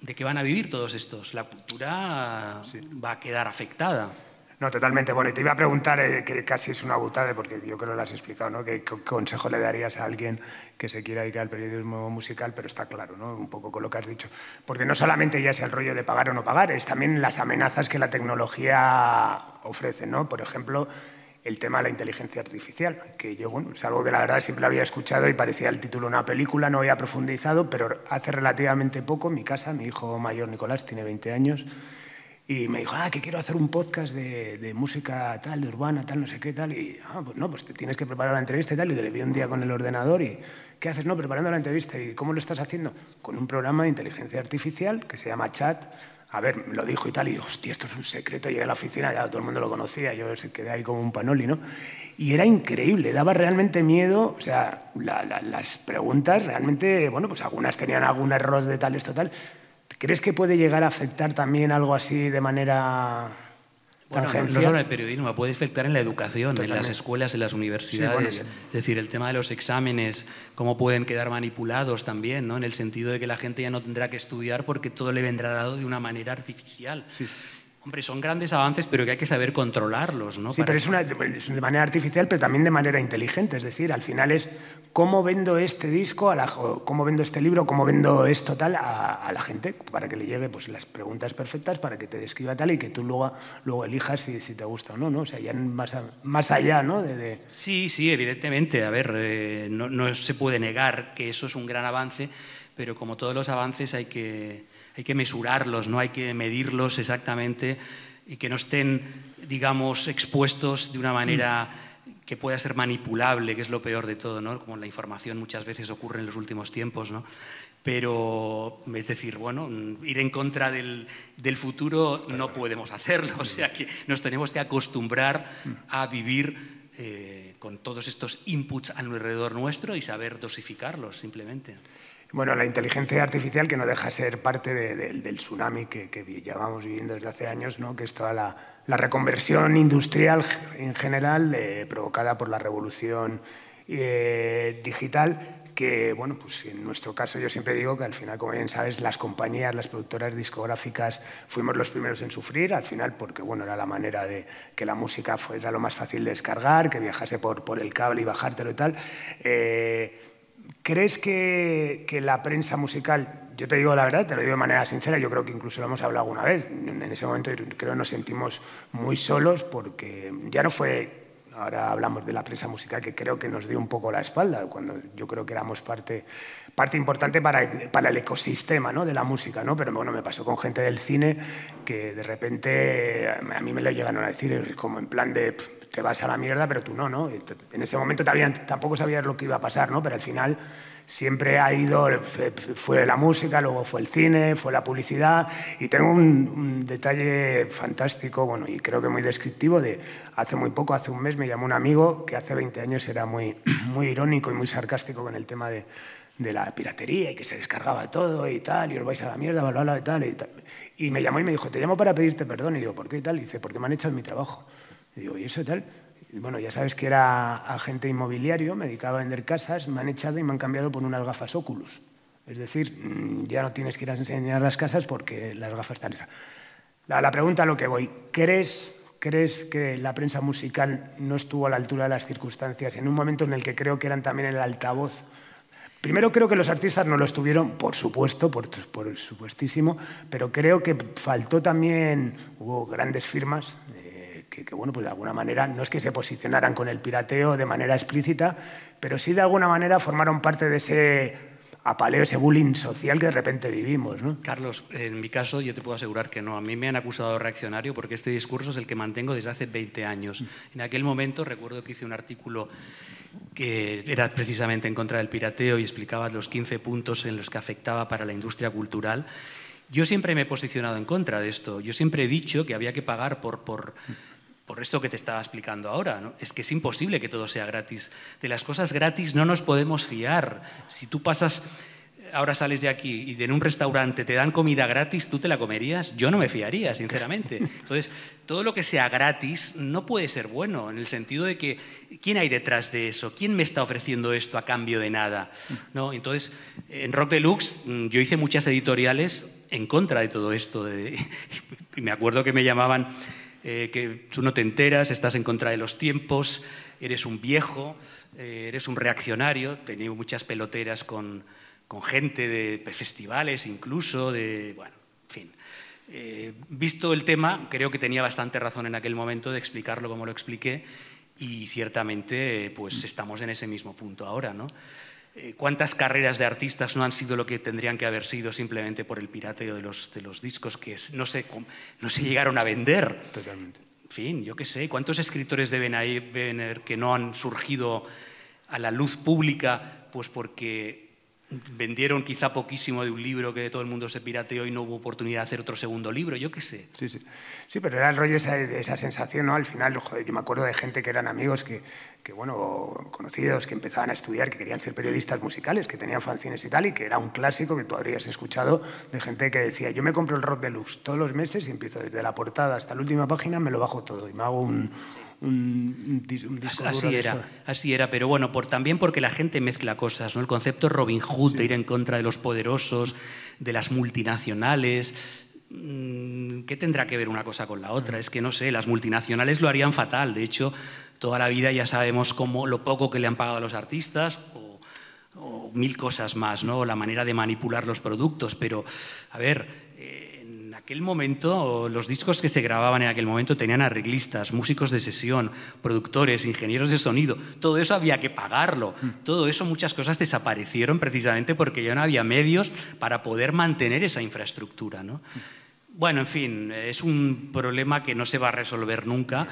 ¿De qué van a vivir todos estos? La cultura va a quedar afectada. No, totalmente. Bueno, y te iba a preguntar, eh, que casi es una butada, porque yo creo que lo has explicado, ¿no? ¿Qué consejo le darías a alguien que se quiera dedicar al periodismo musical? Pero está claro, ¿no? Un poco con lo que has dicho. Porque no solamente ya es el rollo de pagar o no pagar, es también las amenazas que la tecnología ofrece, ¿no? Por ejemplo, el tema de la inteligencia artificial, que yo, bueno, es algo que la verdad siempre había escuchado y parecía el título de una película, no había profundizado, pero hace relativamente poco, mi casa, mi hijo mayor Nicolás tiene 20 años, y me dijo, ah, que quiero hacer un podcast de, música tal, de urbana, tal, no sé qué, tal. Y, ah, pues no, pues te tienes que preparar la entrevista y tal. Y le vi un día con el ordenador y, ¿qué haces? No, preparando la entrevista. ¿Y cómo lo estás haciendo? Con un programa de inteligencia artificial que se llama Chat. A ver, lo dijo y tal. Y, hostia, esto es un secreto. Llegué a la oficina, ya todo el mundo lo conocía. Yo quedé ahí como un panoli, ¿no? Y era increíble, daba realmente miedo. O sea, la, las preguntas realmente, bueno, pues algunas tenían algún error de tal, esto, tal ¿Crees que puede llegar a afectar también algo así de manera bueno, no, solo en el periodismo, puede afectar en la educación, en las escuelas, en las universidades. es decir, el tema de los exámenes, cómo pueden quedar manipulados también, ¿no? en el sentido de que la gente ya no tendrá que estudiar porque todo le vendrá dado de una manera artificial. Sí. Hombre, son grandes avances, pero que hay que saber controlarlos, ¿no? Sí, pero es, una, de manera artificial, pero también de manera inteligente. Es decir, al final es cómo vendo este disco, a la, cómo vendo este libro, cómo vendo esto tal a, la gente, para que le llegue pues, las preguntas perfectas, para que te describa tal y que tú luego, luego elijas si, si te gusta o no, ¿no? O sea, ya más, más allá, ¿no? De, Sí, sí, evidentemente. A ver, eh, no, no se puede negar que eso es un gran avance, pero como todos los avances hay que hay que mesurarlos, no hay que medirlos exactamente y que no estén, digamos, expuestos de una manera que pueda ser manipulable, que es lo peor de todo, ¿no? Como la información muchas veces ocurre en los últimos tiempos, ¿no? Pero, es decir, bueno, ir en contra del, futuro no podemos hacerlo, o sea que nos tenemos que acostumbrar a vivir eh, con todos estos inputs alrededor nuestro y saber dosificarlos, simplemente. Bueno, la inteligencia artificial que no deja de ser parte del tsunami que, que, llevamos viviendo desde hace años, ¿no? que es toda la, reconversión industrial en general eh, provocada por la revolución eh, digital que, bueno, pues en nuestro caso yo siempre digo que al final, como bien sabes, las compañías, las productoras discográficas fuimos los primeros en sufrir, al final porque, bueno, era la manera de que la música fuera lo más fácil de descargar, que viajase por, el cable y bajártelo y tal. Eh, ¿Crees que, la prensa musical, yo te digo la verdad, te lo digo de manera sincera, yo creo que incluso lo hemos hablado alguna vez, en ese momento creo que nos sentimos muy solos porque ya no fue, ahora hablamos de la prensa musical que creo que nos dio un poco la espalda, cuando yo creo que éramos parte, parte importante para, para el ecosistema ¿no? de la música, ¿no? pero bueno, me pasó con gente del cine que de repente a mí me lo llegaron a decir como en plan de te vas a la mierda, pero tú no, ¿no? En ese momento tampoco sabías lo que iba a pasar, ¿no? Pero al final siempre ha ido, fue la música, luego fue el cine, fue la publicidad, y tengo un, detalle fantástico, bueno, y creo que muy descriptivo, de hace muy poco, hace un mes, me llamó un amigo que hace 20 años era muy, muy irónico y muy sarcástico con el tema de, de la piratería y que se descargaba todo y tal, y os vais a la mierda, bla, bla, y tal, y tal. Y me llamó y me dijo, te llamo para pedirte perdón, y digo, ¿por qué y tal? Y dice, porque me han echado mi trabajo. Y digo, ¿y eso tal? Bueno, ya sabes que era agente inmobiliario, me dedicaba a vender casas, me han echado y me han cambiado por unas gafas Oculus. Es decir, mm, ya no tienes que ir a enseñar las casas porque las gafas están esas. La, la pregunta a lo que voy, ¿crees, ¿crees que la prensa musical no estuvo a la altura de las circunstancias en un momento en el que creo que eran también el altavoz? Primero creo que los artistas no lo estuvieron, por supuesto, por, por supuestísimo, pero creo que faltó también, hubo grandes firmas, que, bueno, pues de alguna manera no es que se posicionaran con el pirateo de manera explícita, pero sí de alguna manera formaron parte de ese apaleo, ese bullying social que de repente vivimos. ¿no? Carlos, en mi caso yo te puedo asegurar que no. A mí me han acusado de reaccionario porque este discurso es el que mantengo desde hace 20 años. En aquel momento recuerdo que hice un artículo que era precisamente en contra del pirateo y explicaba los 15 puntos en los que afectaba para la industria cultural. Yo siempre me he posicionado en contra de esto. Yo siempre he dicho que había que pagar por, por por esto que te estaba explicando ahora, es que es imposible que todo sea gratis. De las cosas gratis no nos podemos fiar. Si tú pasas, ahora sales de aquí y en un restaurante te dan comida gratis, ¿tú te la comerías? Yo no me fiaría, sinceramente. Entonces, todo lo que sea gratis no puede ser bueno, en el sentido de que, ¿quién hay detrás de eso? ¿Quién me está ofreciendo esto a cambio de nada? ¿No? Entonces, en Rock Deluxe mm, yo hice muchas editoriales en contra de todo esto. y me acuerdo que me llamaban eh, que tú no te enteras, estás en contra de los tiempos, eres un viejo, eh, eres un reaccionario, tenía muchas peloteras con, con gente de festivales incluso, de, bueno, en fin. Eh, visto el tema, creo que tenía bastante razón en aquel momento de explicarlo como lo expliqué y ciertamente pues estamos en ese mismo punto ahora, ¿no? Eh, ¿Cuántas carreras de artistas no han sido lo que tendrían que haber sido simplemente por el pirateo de los, de los discos que no se, no se llegaron a vender? Totalmente. En fin, yo qué sé, ¿cuántos escritores deben haber que no han surgido a la luz pública pues porque vendieron quizá poquísimo de un libro que todo el mundo se pirateó y no hubo oportunidad de hacer otro segundo libro, yo qué sé. Sí, sí. Sí, pero era el rollo esa, esa sensación, ¿no? Al final, joder, yo me acuerdo de gente que eran amigos, que, que, bueno, conocidos, que empezaban a estudiar, que querían ser periodistas musicales, que tenían fanzines y tal, y que era un clásico que tú habrías escuchado de gente que decía, yo me compro el rock deluxe todos los meses y empiezo desde la portada hasta la última página, me lo bajo todo y me hago un... Un, un así era, así era, pero bueno, por, también porque la gente mezcla cosas, ¿no? El concepto Robin Hood, sí. de ir en contra de los poderosos, de las multinacionales, mm, ¿qué tendrá que ver una cosa con la otra? Es que no sé, las multinacionales lo harían fatal. De hecho, toda la vida ya sabemos cómo lo poco que le han pagado a los artistas o, o mil cosas más, ¿no? La manera de manipular los productos. Pero, a ver, aquel momento, los discos que se grababan en aquel momento tenían arreglistas, músicos de sesión, productores, ingenieros de sonido. Todo eso había que pagarlo. Todo eso, muchas cosas desaparecieron precisamente porque ya no había medios para poder mantener esa infraestructura. ¿no? Bueno, en fin, es un problema que no se va a resolver nunca.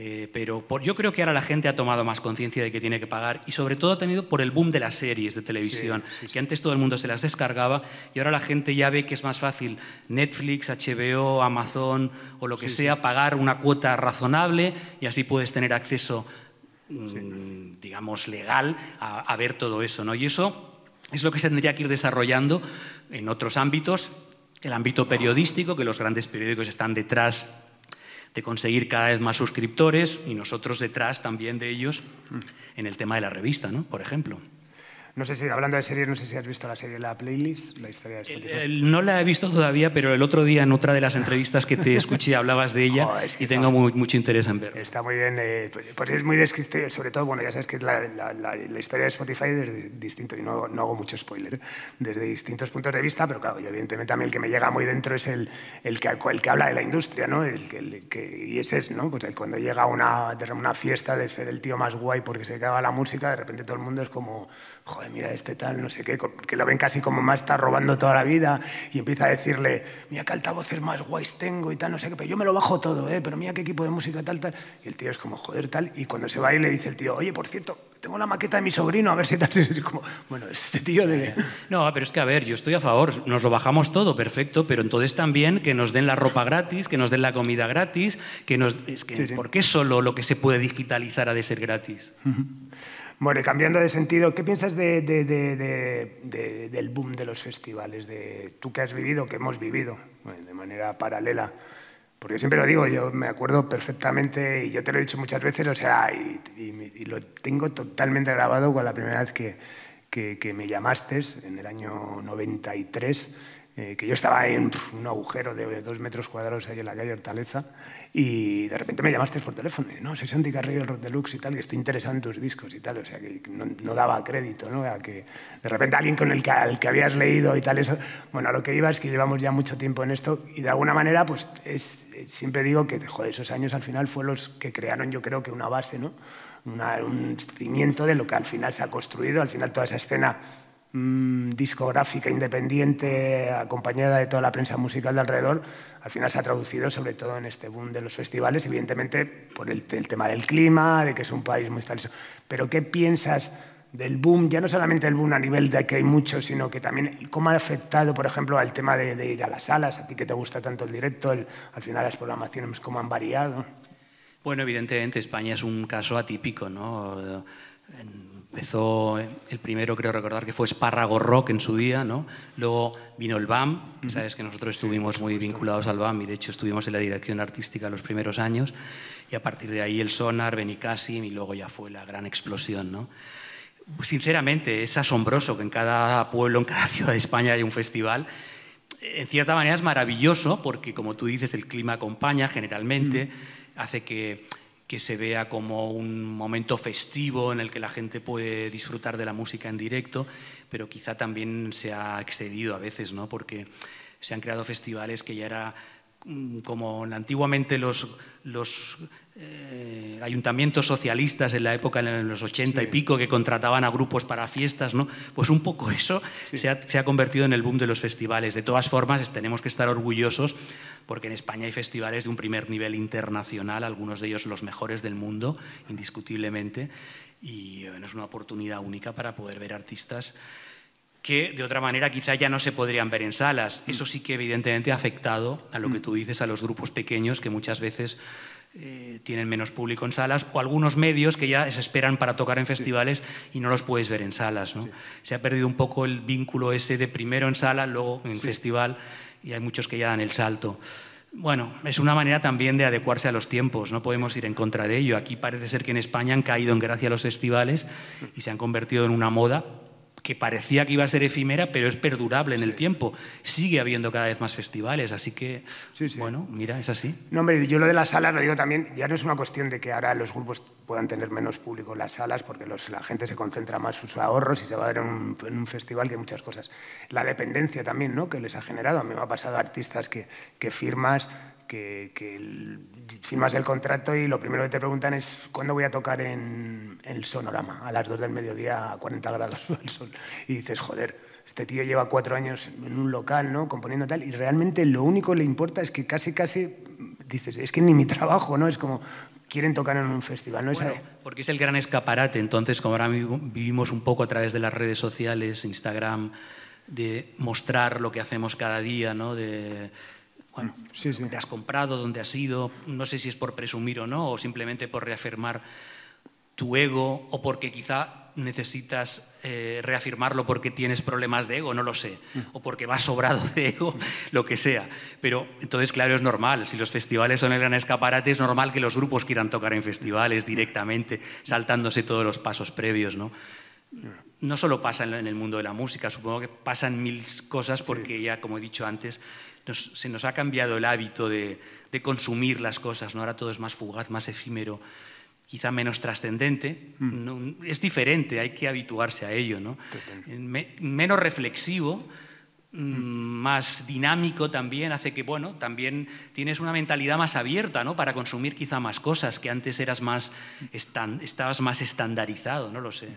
Eh, pero por, yo creo que ahora la gente ha tomado más conciencia de que tiene que pagar y sobre todo ha tenido por el boom de las series de televisión, sí, sí, sí. que antes todo el mundo se las descargaba y ahora la gente ya ve que es más fácil Netflix, HBO, Amazon o lo que sea, pagar una cuota razonable y así puedes tener acceso, mmm, digamos, legal a, a ver todo eso. ¿no? Y eso es lo que se tendría que ir desarrollando en otros ámbitos, el ámbito periodístico, que los grandes periódicos están detrás de conseguir cada vez más suscriptores y nosotros detrás también de ellos en el tema de la revista, ¿no? por ejemplo. No sé si, hablando de series, no sé si has visto la serie La Playlist, la historia de Spotify. El, el, no la he visto todavía, pero el otro día en otra de las entrevistas que te escuché hablabas de ella oh, es que y tengo muy, mucho interés en verla. Está muy bien, eh, pues es muy descriptivo, sobre todo, bueno, ya sabes que es la, la, la, la historia de Spotify desde distintos, y no, no, hago mucho spoiler, desde distintos puntos de vista, pero claro, y evidentemente a mí el que me llega muy dentro es el, el, que, el que habla de la industria, ¿no? El, el que, y ese es, ¿no? Pues el, cuando llega a una, una fiesta de ser el tío más guay porque se caga la música, de repente todo el mundo es como, joder, mira este tal, no sé qué, que lo ven casi como más está robando toda la vida y empieza a decirle, mira qué altavoces más guays tengo y tal, no sé qué, pero yo me lo bajo todo, ¿eh? pero mira qué equipo de música tal, tal. Y el tío es como, joder, tal, y cuando se va y le dice el tío, oye, por cierto, tengo la maqueta de mi sobrino, a ver si tal, es como, bueno, este tío debe... No, pero es que, a ver, yo estoy a favor, nos lo bajamos todo, perfecto, pero entonces también que nos den la ropa gratis, que nos den la comida gratis, que nos... Es que, sí, sí. ¿por qué solo lo que se puede digitalizar ha de ser gratis? Uh -huh. Bueno, cambiando de sentido, ¿qué piensas de, de, de, del boom de los festivales? De, tú que has vivido, que hemos vivido de manera paralela. Porque siempre lo digo, yo me acuerdo perfectamente, y yo te lo he dicho muchas veces, o sea, y, y, y lo tengo totalmente grabado con la primera vez que, que, me llamaste, en el año 93, eh, que yo estaba en un agujero de dos metros cuadrados ahí en la calle Hortaleza, y de repente me llamaste por teléfono, y, no, soy Santi Carrillo, el Rock Deluxe y tal, que estoy interesado en tus discos y tal, o sea, que no, no daba crédito, ¿no? A que de repente alguien con el que, al que habías leído y tal, eso, bueno, a lo que iba es que llevamos ya mucho tiempo en esto y de alguna manera, pues es, siempre digo que, joder, esos años al final fueron los que crearon, yo creo que una base, ¿no? Una, un cimiento de lo que al final se ha construido, al final toda esa escena mmm, discográfica independiente acompañada de toda la prensa musical de alrededor, al final se ha traducido sobre todo en este boom de los festivales, evidentemente por el, el tema del clima, de que es un país muy tal. Pero ¿qué piensas del boom, ya no solamente el boom a nivel de que hay muchos, sino que también cómo ha afectado, por ejemplo, al tema de, de ir a las salas, a ti que te gusta tanto el directo, el, al final las programaciones, cómo han variado? Bueno, evidentemente España es un caso atípico, ¿no? Empezó el primero, creo recordar, que fue Espárrago Rock en su día, ¿no? Luego vino el BAM, que sabes que nosotros estuvimos muy vinculados al BAM y de hecho estuvimos en la dirección artística los primeros años. Y a partir de ahí el Sonar, Benicassim y luego ya fue la gran explosión, ¿no? Sinceramente, es asombroso que en cada pueblo, en cada ciudad de España haya un festival en cierta manera es maravilloso porque, como tú dices, el clima acompaña generalmente, mm. hace que, que, se vea como un momento festivo en el que la gente puede disfrutar de la música en directo, pero quizá también se ha excedido a veces, ¿no? porque se han creado festivales que ya era mm, como antiguamente los, los eh, ayuntamientos socialistas en la época, en los 80 y pico, que contrataban a grupos para fiestas, ¿no? Pues un poco eso se, ha, convertido en el boom de los festivales. De todas formas, tenemos que estar orgullosos porque en España hay festivales de un primer nivel internacional, algunos de ellos los mejores del mundo, indiscutiblemente, y es una oportunidad única para poder ver artistas que de otra manera quizá ya no se podrían ver en salas. Eso sí que evidentemente ha afectado a lo que mm. tú dices, a los grupos pequeños que muchas veces eh, tienen menos público en salas, o algunos medios que ya se esperan para tocar en festivales y no los puedes ver en salas. Se ha perdido un poco el vínculo ese de primero en sala, luego en festival, y hay muchos que ya dan el salto. Bueno, es una manera también de adecuarse a los tiempos, no podemos ir en contra de ello. Aquí parece ser que en España han caído en gracia los festivales y se han convertido en una moda que parecía que iba a ser efímera, pero es perdurable en el tiempo. Sigue habiendo cada vez más festivales, así que, bueno, mira, es así. No, hombre, yo lo de las salas lo digo también, ya no es una cuestión de que ahora los grupos puedan tener menos público en las salas, porque la gente se concentra más sus ahorros y se va a ver en un, festival que muchas cosas. La dependencia también, ¿no?, que les ha generado. A mí me ha pasado a artistas que, que firmas que, firmas el contrato y lo primero que te preguntan es cuándo voy a tocar en, el sonorama, a las 2 del mediodía a 40 grados el sol. Y dices, joder, este tío lleva cuatro años en un local, ¿no? Componiendo tal, y realmente lo único que le importa es que casi, casi, dices, es que ni mi trabajo, ¿no? Es como, quieren tocar en un festival, ¿no? porque es el gran escaparate, entonces, como ahora vivimos un poco a través de las redes sociales, Instagram, de mostrar lo que hacemos cada día, ¿no? De, bueno, sí, sí. te has comprado, dónde has ido, no sé si es por presumir o no, o simplemente por reafirmar tu ego, o porque quizá necesitas eh, reafirmarlo porque tienes problemas de ego, no lo sé, mm. o porque vas sobrado de ego, lo que sea. Pero entonces, claro, es normal, si los festivales son el gran escaparate, es normal que los grupos quieran tocar en festivales directamente, saltándose todos los pasos previos, ¿no? No solo pasa en el mundo de la música, supongo que pasan mil cosas porque ya, como he dicho antes, se nos ha cambiado el hábito de, consumir las cosas, ¿no? ahora todo es más fugaz, más efímero, quizá menos trascendente. Mm. es diferente, hay que habituarse a ello. ¿no? menos reflexivo, mm, mm. más dinámico también, hace que, bueno, también tienes una mentalidad más abierta, ¿no? Para consumir quizá más cosas, que antes eras más, estabas más estandarizado, no lo sé.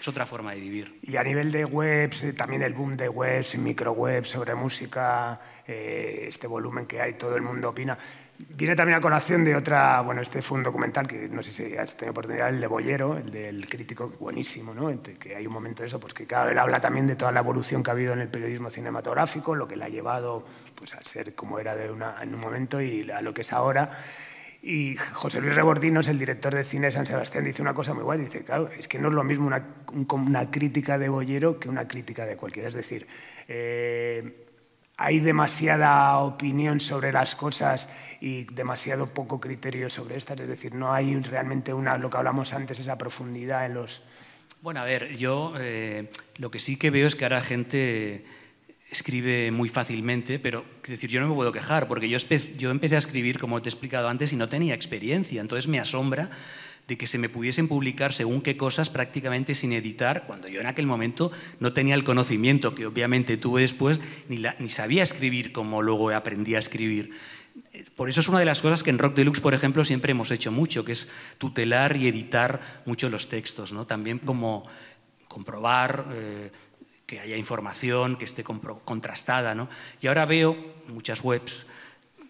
Es otra forma de vivir. Y a nivel de webs, eh, también el boom de webs, microwebs sobre música, eh, este volumen que hay, todo el mundo opina. Viene también a colación de otra, bueno, este fue un documental que no sé si has tenido oportunidad, el de Bollero, el del crítico, buenísimo, ¿no? Que hay un momento de eso, pues que claro, él habla también de toda la evolución que ha habido en el periodismo cinematográfico, lo que le ha llevado pues, a ser como era de una, en un momento y a lo que es ahora. Y José Luis Rebordinos, el director de cine de San Sebastián, dice una cosa muy guay. Dice, claro, es que no es lo mismo una, una crítica de Bollero que una crítica de cualquiera. Es decir, eh, hay demasiada opinión sobre las cosas y demasiado poco criterio sobre estas. Es decir, no hay realmente una, lo que hablamos antes, esa profundidad en los... Bueno, a ver, yo eh, lo que sí que veo es que ahora gente escribe muy fácilmente, pero decir, yo no me puedo quejar, porque yo, yo empecé a escribir, como te he explicado antes, y no tenía experiencia. Entonces me asombra de que se me pudiesen publicar según qué cosas prácticamente sin editar, cuando yo en aquel momento no tenía el conocimiento que obviamente tuve después, ni, ni sabía escribir como luego aprendí a escribir. Por eso es una de las cosas que en Rock Deluxe, por ejemplo, siempre hemos hecho mucho, que es tutelar y editar mucho los textos, ¿no? También como comprobar... Eh, que haya información que esté contrastada. ¿no? Y ahora veo muchas webs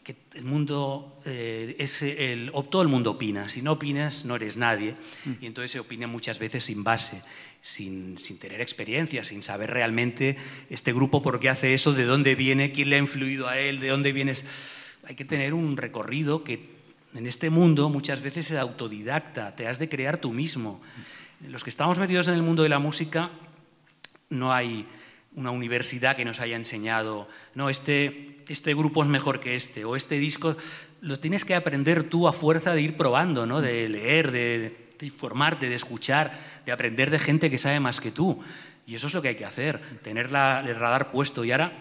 que el mundo eh, es el, todo el mundo opina. Si no opinas, no eres nadie. Y entonces se opina muchas veces sin base, sin, sin, tener experiencia, sin saber realmente este grupo por qué hace eso, de dónde viene, quién le ha influido a él, de dónde vienes. Hay que tener un recorrido que en este mundo muchas veces es autodidacta, te has de crear tú mismo. Los que estamos metidos en el mundo de la música no hay una universidad que nos haya enseñado, no, este, este grupo es mejor que este, o este disco, lo tienes que aprender tú a fuerza de ir probando, ¿no? de leer, de, informarte, de escuchar, de aprender de gente que sabe más que tú. Y eso es lo que hay que hacer, tener el radar puesto. Y ahora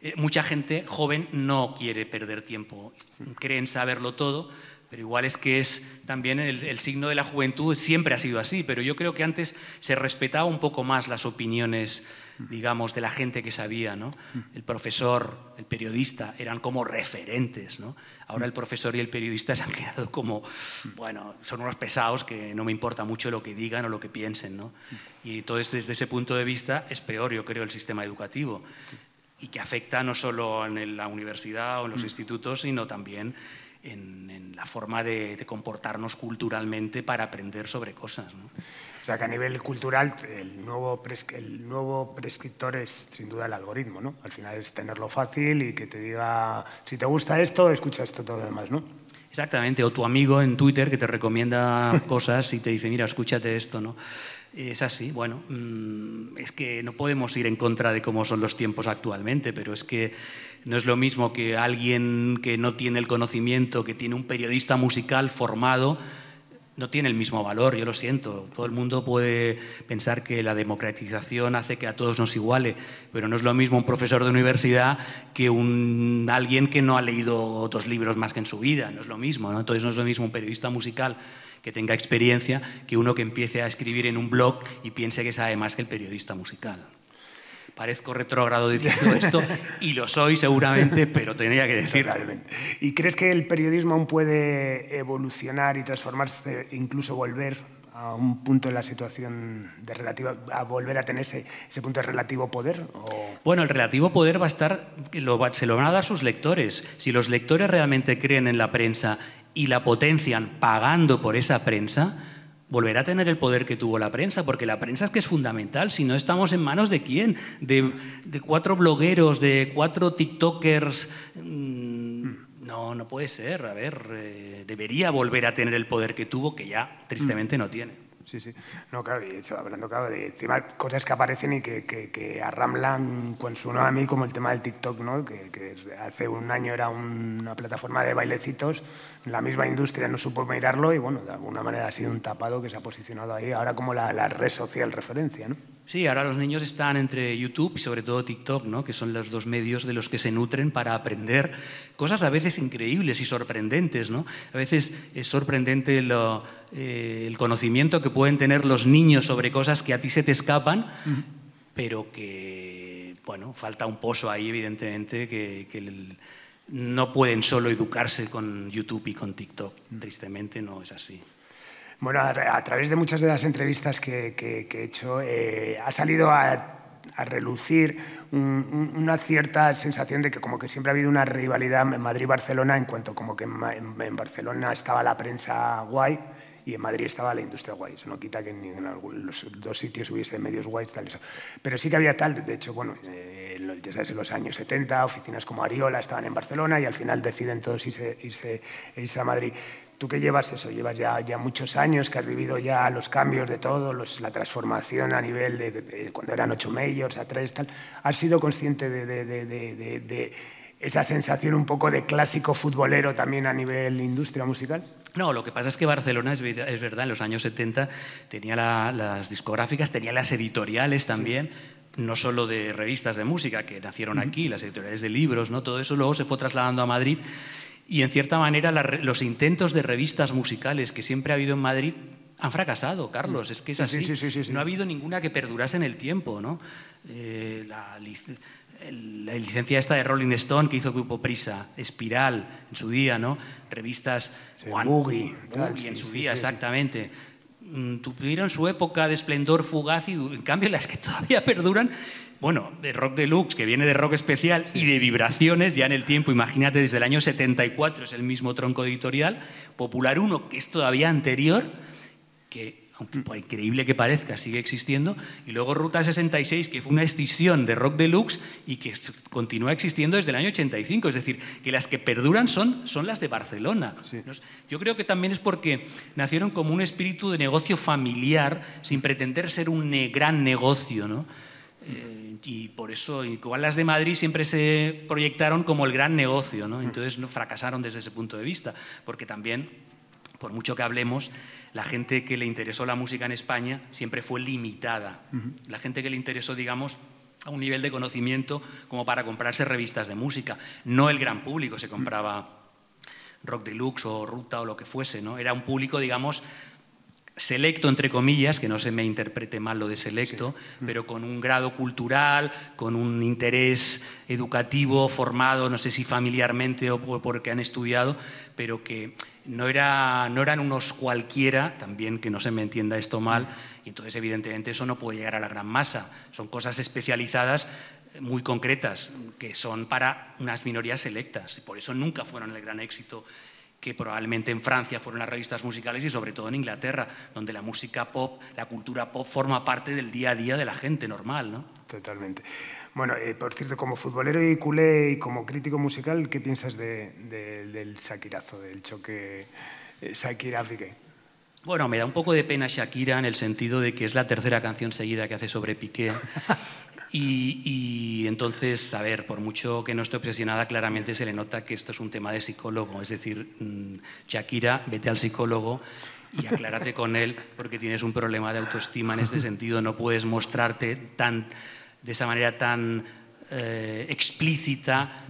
eh, mucha gente joven no quiere perder tiempo, creen saberlo todo, pero igual es que es también el, signo de la juventud, siempre ha sido así, pero yo creo que antes se respetaba un poco más las opiniones, digamos, de la gente que sabía, ¿no? El profesor, el periodista, eran como referentes, ¿no? Ahora el profesor y el periodista se han quedado como, bueno, son unos pesados que no me importa mucho lo que digan o lo que piensen, ¿no? Y entonces desde ese punto de vista es peor, yo creo, el sistema educativo y que afecta no solo en la universidad o en los institutos, sino también en, la forma de, comportarnos culturalmente para aprender sobre cosas. O sea que a nivel cultural el nuevo, el nuevo prescriptor es sin duda el algoritmo, ¿no? Al final es tenerlo fácil y que te diga, si te gusta esto, escucha esto todo lo demás, ¿no? Exactamente, o tu amigo en Twitter que te recomienda cosas y te dice, mira, escúchate esto, ¿no? Es así, bueno, mm, es que no podemos ir en contra de cómo son los tiempos actualmente, pero es que no es lo mismo que alguien que no tiene el conocimiento, que tiene un periodista musical formado, no tiene el mismo valor, yo lo siento. Todo el mundo puede pensar que la democratización hace que a todos nos iguale, pero no es lo mismo un profesor de universidad que un, alguien que no ha leído dos libros más que en su vida, no es lo mismo. ¿no? Entonces no es lo mismo un periodista musical que tenga experiencia que uno que empiece a escribir en un blog y piense que sabe más que el periodista musical. Parezco retrógrado diciendo esto y lo soy seguramente, pero tenía que decirlo. ¿Y crees que el periodismo aún puede evolucionar y transformarse, incluso volver a un punto en la situación de relativa, a volver a tener ese, punto de relativo poder? Bueno, el relativo poder va a estar, se lo van a dar sus lectores. Si los lectores realmente creen en la prensa y la potencian pagando por esa prensa, volverá a tener el poder que tuvo la prensa, porque la prensa es que es fundamental, si no estamos en manos de quién, de, cuatro blogueros, de cuatro TikTokers, mm, no, no puede ser, a ver, eh, debería volver a tener el poder que tuvo, que ya tristemente no tiene. Sí, sí. No, claro, y hecho, hablando, claro, de encima cosas que aparecen y que, que, que arramblan con su a mí, como el tema del TikTok, ¿no? Que, que, hace un año era una plataforma de bailecitos, la misma industria no supo mirarlo y, bueno, de alguna manera ha sido un tapado que se ha posicionado ahí, ahora como la, la red social referencia, ¿no? Sí, ahora los niños están entre YouTube y sobre todo TikTok, ¿no? que son los dos medios de los que se nutren para aprender cosas a veces increíbles y sorprendentes. ¿no? A veces es sorprendente eh, el conocimiento que pueden tener los niños sobre cosas que a ti se te escapan, pero que, bueno, falta un pozo ahí, evidentemente, que, no pueden solo educarse con YouTube y con TikTok. Tristemente no es así. Bueno, a, través de muchas de las entrevistas que, he hecho, eh, ha salido a, relucir una cierta sensación de que como que siempre ha habido una rivalidad en Madrid-Barcelona en cuanto como que en, Barcelona estaba la prensa guay y en Madrid estaba la industria guay. Eso no quita que en, los dos sitios hubiese medios guays, tal eso. Pero sí que había tal, de hecho, bueno, eh, ya sabes, en los años 70, oficinas como Ariola estaban en Barcelona y al final deciden todos irse, irse a Madrid. Tú que llevas eso, llevas ya, ya muchos años, que has vivido ya los cambios de todo, los, la transformación a nivel de, cuando eran ocho majors, a tres, tal. ¿Has sido consciente de, de, esa sensación un poco de clásico futbolero también a nivel industria musical? No, lo que pasa es que Barcelona, es, es verdad, en los años 70 tenía las discográficas, tenía las editoriales también. no solo de revistas de música que nacieron aquí, las editoriales de libros, ¿no? todo eso luego se fue trasladando a Madrid y en cierta manera los intentos de revistas musicales que siempre ha habido en Madrid han fracasado, Carlos, es que es así. no ha habido ninguna que perdurase en el tiempo. ¿no? Eh, la, licencia esta de Rolling Stone que hizo Grupo Prisa, Espiral en su día, ¿no? revistas Boogie, en su día, exactamente. Mm, tuvieron su época de esplendor fugaz y en cambio las que todavía perduran bueno, de rock deluxe, que viene de rock especial y de vibraciones ya en el tiempo, imagínate, desde el año 74 es el mismo tronco editorial, Popular 1, que es todavía anterior, que aunque increíble que parezca, sigue existiendo, y luego Ruta 66, que fue una extinción de rock deluxe y que continúa existiendo desde el año 85, es decir, que las que perduran son, son las de Barcelona. Yo creo que también es porque nacieron como un espíritu de negocio familiar, sin pretender ser un gran negocio, ¿no? Eh, y por eso, igual las de Madrid siempre se proyectaron como el gran negocio, ¿no? entonces no fracasaron desde ese punto de vista, porque también, por mucho que hablemos, la gente que le interesó la música en España siempre fue limitada. La gente que le interesó, digamos, a un nivel de conocimiento como para comprarse revistas de música. No el gran público se compraba Rock Deluxe o Ruta o lo que fuese, ¿no? Era un público, digamos, selecto, entre comillas, que no se me interprete mal lo de selecto, pero con un grado cultural, con un interés educativo, formado, no sé si familiarmente o porque han estudiado, pero que no, era, no eran unos cualquiera, también que no se me entienda esto mal, y entonces evidentemente eso no puede llegar a la gran masa. Son cosas especializadas muy concretas, que son para unas minorías selectas, y por eso nunca fueron el gran éxito que probablemente en Francia fueron las revistas musicales y sobre todo en Inglaterra, donde la música pop, la cultura pop forma parte del día a día de la gente normal, ¿no? Totalmente. Bueno, eh, por cierto, como futbolero y culé y como crítico musical, ¿qué piensas de, del Shakirazo, del choque eh, Shakira-Piqué? Bueno, me da un poco de pena Shakira en el sentido de que es la tercera canción seguida que hace sobre Piqué. Y, entonces, a ver, por mucho que no esté obsesionada, claramente se le nota que esto es un tema de psicólogo. Es decir, mm, Shakira, vete al psicólogo y aclárate con él porque tienes un problema de autoestima en este sentido. No puedes mostrarte tan, de esa manera tan eh, explícita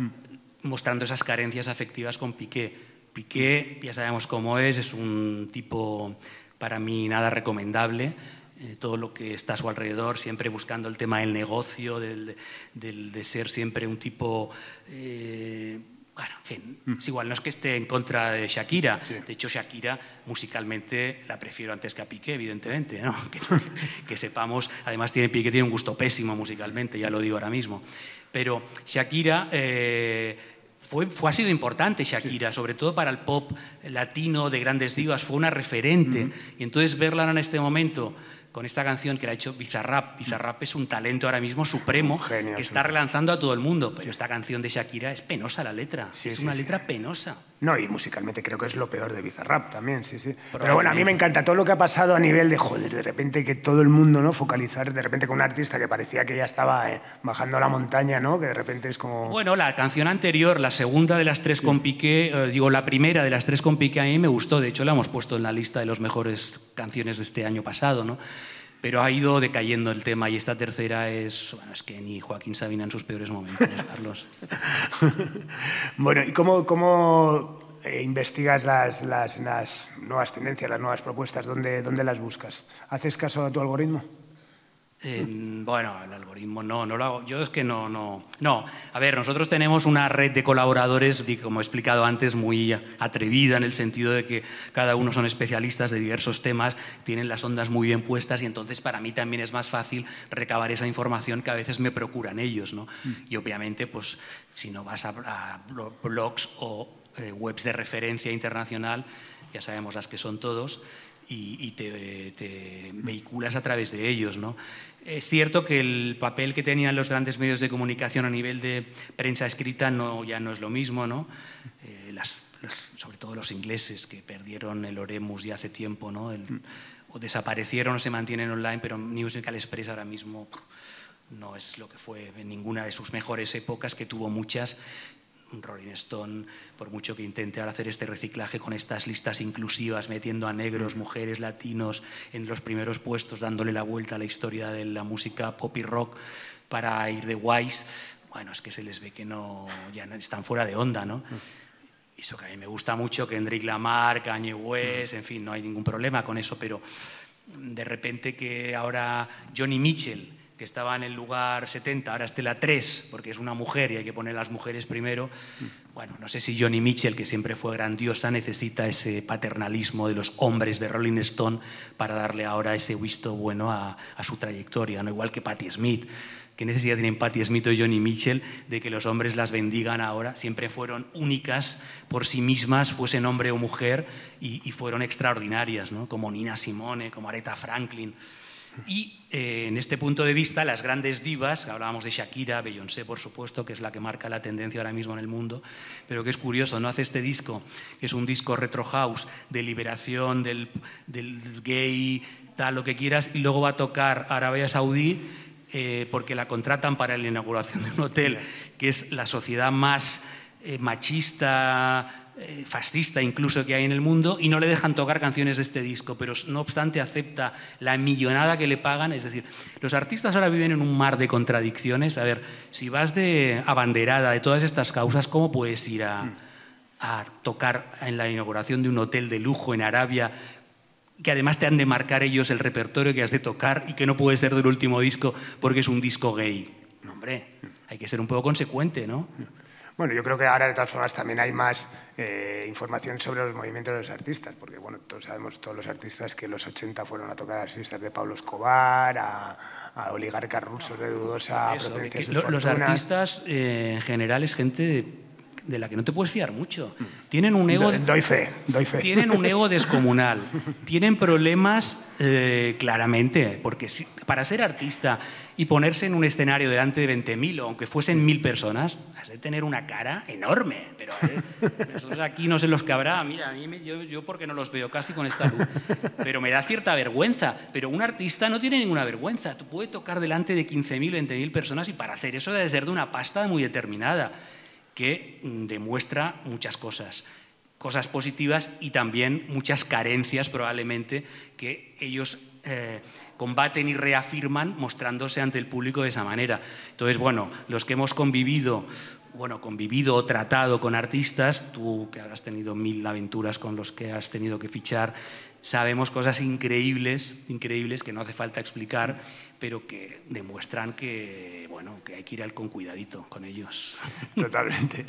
mostrando esas carencias afectivas con Piqué. Piqué, ya sabemos cómo es, es un tipo para mí nada recomendable eh, todo lo que está a su alrededor, siempre buscando el tema del negocio, del, de ser siempre un tipo... Eh, bueno, en fin, mm. es igual, no es que esté en contra de Shakira. De hecho, Shakira musicalmente la prefiero antes que a Piqué, evidentemente. ¿no? Que, sepamos, además tiene, Piqué tiene un gusto pésimo musicalmente, ya lo digo ahora mismo. Pero Shakira... Eh, fue, fue, ha sido importante Shakira, sobre todo para el pop latino de grandes divas, fue una referente. Y entonces verla en este momento con esta canción que la ha hecho Bizarrap. Bizarrap es un talento ahora mismo supremo que está relanzando a todo el mundo, pero esta canción de Shakira es penosa la letra, es una letra penosa. No, y musicalmente creo que es lo peor de Bizarrap también, sí, sí. Pero bueno, a mí me encanta todo lo que ha pasado a nivel de, joder, de repente que todo el mundo, ¿no? Focalizar de repente con un artista que parecía que ya estaba eh, bajando la montaña, ¿no? Que de repente es como... Bueno, la canción anterior, la segunda de las tres con Piqué, eh, digo, la primera de las tres con Piqué a mí me gustó, de hecho la hemos puesto en la lista de las mejores canciones de este año pasado, ¿no? Pero ha ido decayendo el tema y esta tercera es, bueno, es que ni Joaquín Sabina en sus peores momentos, Carlos. bueno, ¿y cómo, cómo eh, investigas las, las, las, nuevas tendencias, las nuevas propuestas? ¿Dónde, ¿Dónde las buscas? ¿Haces caso a tu algoritmo? Bueno, el algoritmo no, no lo hago. Yo es que no, no. No, a ver, nosotros tenemos una red de colaboradores, como he explicado antes, muy atrevida en el sentido de que cada uno son especialistas de diversos temas, tienen las ondas muy bien puestas y entonces para mí también es más fácil recabar esa información que a veces me procuran ellos, ¿no? Mm. Y obviamente, pues si no vas a, blogs o eh, webs de referencia internacional, ya sabemos las que son todos, y, te, vehiculas a través de ellos. ¿no? Es cierto que el papel que tenían los grandes medios de comunicación a nivel de prensa escrita no, ya no es lo mismo, ¿no? Eh, sobre todo los ingleses que perdieron el Oremus ya hace tiempo, ¿no? o desaparecieron o se mantienen online, pero Musical Express ahora mismo no es lo que fue en ninguna de sus mejores épocas, que tuvo muchas, Rolling Stone, por mucho que intente ahora hacer este reciclaje con estas listas inclusivas, metiendo a negros, mm. mujeres, latinos en los primeros puestos, dándole la vuelta a la historia de la música pop y rock para ir de guays, bueno, es que se les ve que no, ya están fuera de onda, ¿no? Mm. Eso que a mí me gusta mucho, Kendrick Lamar, Kanye West, en fin, no hay ningún problema con eso, pero de repente que ahora Johnny Mitchell que estaba en el lugar 70, ahora esté la 3, porque es una mujer y hay que poner las mujeres primero. Bueno, no sé si Johnny Mitchell, que siempre fue grandiosa, necesita ese paternalismo de los hombres de Rolling Stone para darle ahora ese visto bueno a, su trayectoria, no igual que Patti Smith. ¿Qué necesidad tienen Patti Smith o Johnny Mitchell de que los hombres las bendigan ahora? Siempre fueron únicas por sí mismas, fuesen hombre o mujer, y, y fueron extraordinarias, ¿no? como Nina Simone, como Aretha Franklin. Y eh, en este punto de vista, las grandes divas, hablábamos de Shakira, Beyoncé, por supuesto, que es la que marca la tendencia ahora mismo en el mundo, pero que es curioso, no hace este disco, que es un disco retro house de liberación del, gay, tal, lo que quieras, y luego va a tocar Arabia Saudí eh, porque la contratan para la inauguración de un hotel, que es la sociedad más eh, machista, eh, fascista incluso que hay en el mundo y no le dejan tocar canciones de este disco, pero no obstante acepta la millonada que le pagan. Es decir, los artistas ahora viven en un mar de contradicciones. A ver, si vas de abanderada de todas estas causas, ¿cómo puedes ir a, a tocar en la inauguración de un hotel de lujo en Arabia que además te han de marcar ellos el repertorio que has de tocar y que no puede ser del último disco porque es un disco gay? No, hombre, hay que ser un poco consecuente, ¿no? Bueno, yo creo que ahora de todas formas también hay más eh, información sobre los movimientos de los artistas, porque bueno, todos sabemos todos los artistas que los 80 fueron a tocar a las fiestas de Pablo Escobar, a, a oligarcas rusos de dudosa procedencia. Los artistas eh, en general es gente de de la que no te puedes fiar mucho. Tienen un ego, doy fe, doy fe. Tienen un ego descomunal. tienen problemas eh, claramente, porque para ser artista y ponerse en un escenario delante de 20.000 o aunque fuesen 1.000 personas, has de tener una cara enorme. Pero eh, nosotros aquí no sé los que habrá. Mira, a mí yo, yo porque no los veo casi con esta luz. Pero me da cierta vergüenza. Pero un artista no tiene ninguna vergüenza. Tú puedes tocar delante de 15.000, 20.000 personas y para hacer eso debe ser de una pasta muy determinada que mm, demuestra muchas cosas, cosas positivas y también muchas carencias probablemente que ellos eh, combaten y reafirman mostrándose ante el público de esa manera. Entonces, bueno, los que hemos convivido bueno, convivido o tratado con artistas, tú que habrás tenido mil aventuras con los que has tenido que fichar, sabemos cosas increíbles, increíbles que no hace falta explicar, pero que demuestran que, bueno, que hay que ir con cuidadito con ellos. Totalmente.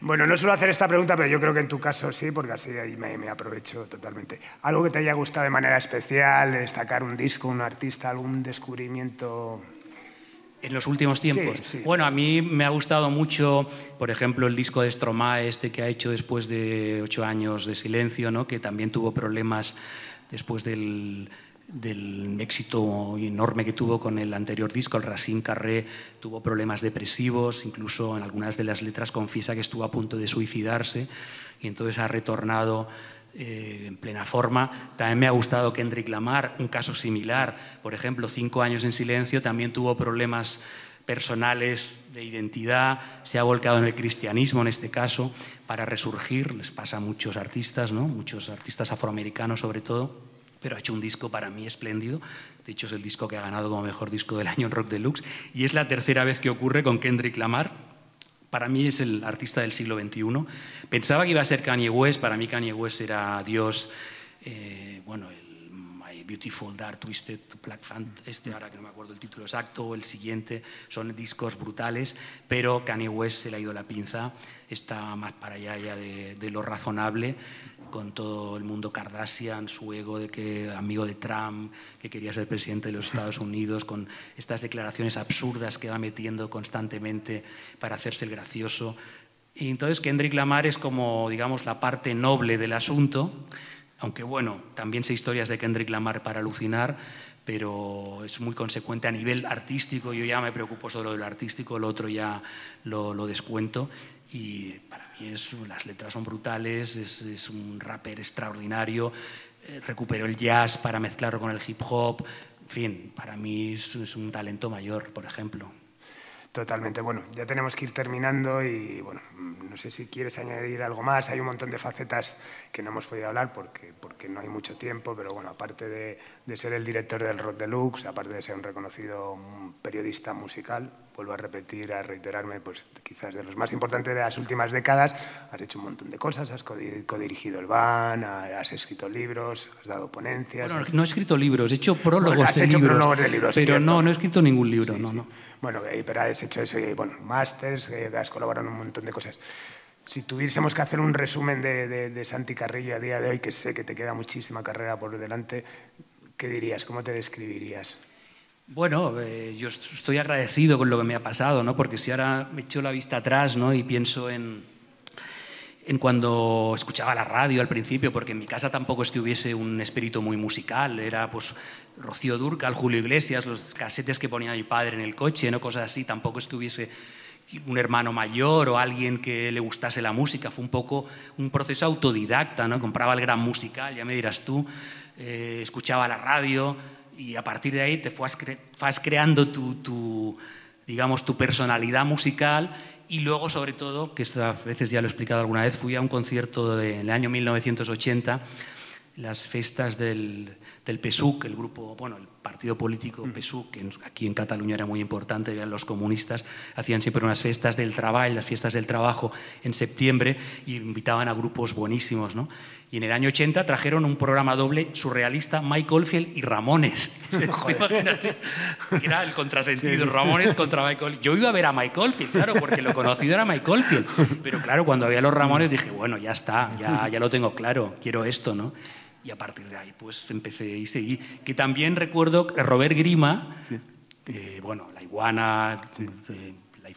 Bueno, no suelo hacer esta pregunta, pero yo creo que en tu caso sí, porque así ahí me, me aprovecho totalmente. ¿Algo que te haya gustado de manera especial, destacar un disco, un artista, algún descubrimiento en los últimos tiempos. Bueno, a mí me ha gustado mucho, por ejemplo, el disco de Stromae, este que ha hecho después de ocho años de silencio, ¿no? que también tuvo problemas después del, del éxito enorme que tuvo con el anterior disco, el Racine Carré, tuvo problemas depresivos, incluso en algunas de las letras confiesa que estuvo a punto de suicidarse y entonces ha retornado eh, en plena forma. También me ha gustado Kendrick Lamar, un caso similar. Por ejemplo, cinco años en silencio, también tuvo problemas personales de identidad, se ha volcado en el cristianismo en este caso para resurgir, les pasa a muchos artistas, ¿no? muchos artistas afroamericanos sobre todo, pero ha hecho un disco para mí espléndido, de hecho es el disco que ha ganado como mejor disco del año en Rock Deluxe. Y es la tercera vez que ocurre con Kendrick Lamar, para mí es el artista del siglo XXI. Pensaba que iba a ser Kanye West, para mí Kanye West era Dios, eh, bueno, el My Beautiful Dark Twisted Black Fant, este ahora que no me acuerdo el título exacto, el siguiente, son discos brutales, pero Kanye West se le ha ido la pinza, está más para allá ya de lo razonable con todo el mundo Kardashian, su ego de que amigo de Trump, que quería ser presidente de los Estados Unidos, con estas declaraciones absurdas que va metiendo constantemente para hacerse el gracioso. Y entonces Kendrick Lamar es como, digamos, la parte noble del asunto, aunque bueno, también sé historias de Kendrick Lamar para alucinar, pero es muy consecuente a nivel artístico. Yo ya me preocupo solo del artístico, el otro ya lo, lo descuento. Y para las letras son brutales, es, un rapper extraordinario, eh, recuperó el jazz para mezclarlo con el hip hop, en fin, para mí es un talento mayor, por ejemplo. Totalmente. Bueno, ya tenemos que ir terminando y bueno, no sé si quieres añadir algo más. Hay un montón de facetas que no hemos podido hablar porque, porque no hay mucho tiempo, pero bueno, aparte de, de ser el director del Rock Deluxe, aparte de ser un reconocido periodista musical, vuelvo a repetir, a reiterarme, pues quizás de los más importantes de las últimas décadas, has hecho un montón de cosas, has codirigido el van, has escrito libros, has dado ponencias. Bueno, no he escrito libros, he hecho prólogos, de, libros, de libros. Pero no, no he escrito ningún libro, no, no. Bueno, pero has hecho eso, bueno, másters, has colaborado en un montón de cosas. Si tuviésemos que hacer un resumen de, de, Santi Carrillo a día de hoy, que sé que te queda muchísima carrera por delante, ¿qué dirías? ¿Cómo te describirías? Bueno, eh, yo estoy agradecido con lo que me ha pasado, ¿no? porque si ahora me echo la vista atrás ¿no? y pienso en, en cuando escuchaba la radio al principio, porque en mi casa tampoco es que hubiese un espíritu muy musical, era pues Rocío Durcal, Julio Iglesias, los casetes que ponía mi padre en el coche, no cosas así, tampoco es que hubiese un hermano mayor o alguien que le gustase la música, fue un poco un proceso autodidacta, ¿no? compraba el gran musical, ya me dirás tú, eh, escuchaba la radio y a partir de ahí te vas, creando tu, tu, digamos, tu personalidad musical Y luego, sobre todo, que estas veces ya lo he explicado alguna vez, fui a un concierto de, en el año 1980, las festas del, del PSUC, el grupo, bueno, el partido político PSUC, que aquí en Cataluña era muy importante, eran los comunistas, hacían siempre unas fiestas del trabajo, las fiestas del trabajo en septiembre, y invitaban a grupos buenísimos, ¿no? Y en el año 80 trajeron un programa doble surrealista, Mike Oldfield y Ramones. Imagínate, era el contrasentido, Ramones contra Mike Oldfield. Yo iba a ver a Mike Oldfield, claro, porque lo conocido era Mike Oldfield. Pero claro, cuando había los Ramones dije, bueno, ya está, ya, ya lo tengo claro, quiero esto, ¿no? y a partir de ahí pues empecé y seguí. Que también recuerdo Robert Grima, eh, bueno, La Iguana, eh,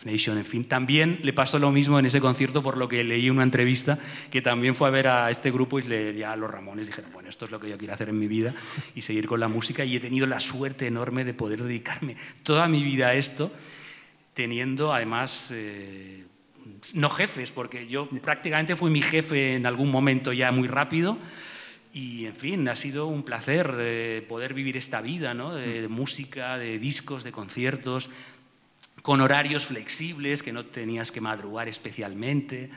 En fin, también le pasó lo mismo en ese concierto por lo que leí una entrevista que también fue a ver a este grupo y le a los Ramones dijeron, bueno, esto es lo que yo quiero hacer en mi vida y seguir con la música y he tenido la suerte enorme de poder dedicarme toda mi vida a esto, teniendo además... Eh, no jefes, porque yo prácticamente fui mi jefe en algún momento ya muy rápido, y, en fin, ha sido un placer eh, poder vivir esta vida ¿no? de, música, de discos, de conciertos, con horarios flexibles, que no tenías que madrugar especialmente.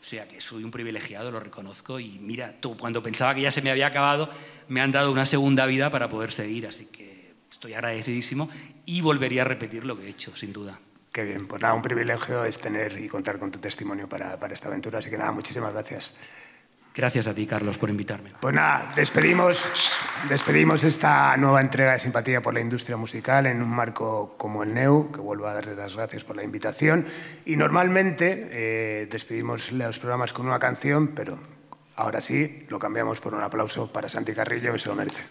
O sea que soy un privilegiado, lo reconozco. Y mira, tú, cuando pensaba que ya se me había acabado, me han dado una segunda vida para poder seguir. Así que estoy agradecidísimo y volvería a repetir lo que he hecho, sin duda. Qué bien, pues nada, un privilegio es tener y contar con tu testimonio para, para esta aventura. Así que nada, muchísimas gracias. Gracias a ti, Carlos, por invitarme. Pues nada, despedimos, despedimos esta nueva entrega de Simpatía por la Industria Musical en un marco como el NEU, que vuelvo a darles las gracias por la invitación. Y normalmente eh, despedimos los programas con una canción, pero ahora sí, lo cambiamos por un aplauso para Santi Carrillo, que se lo merece.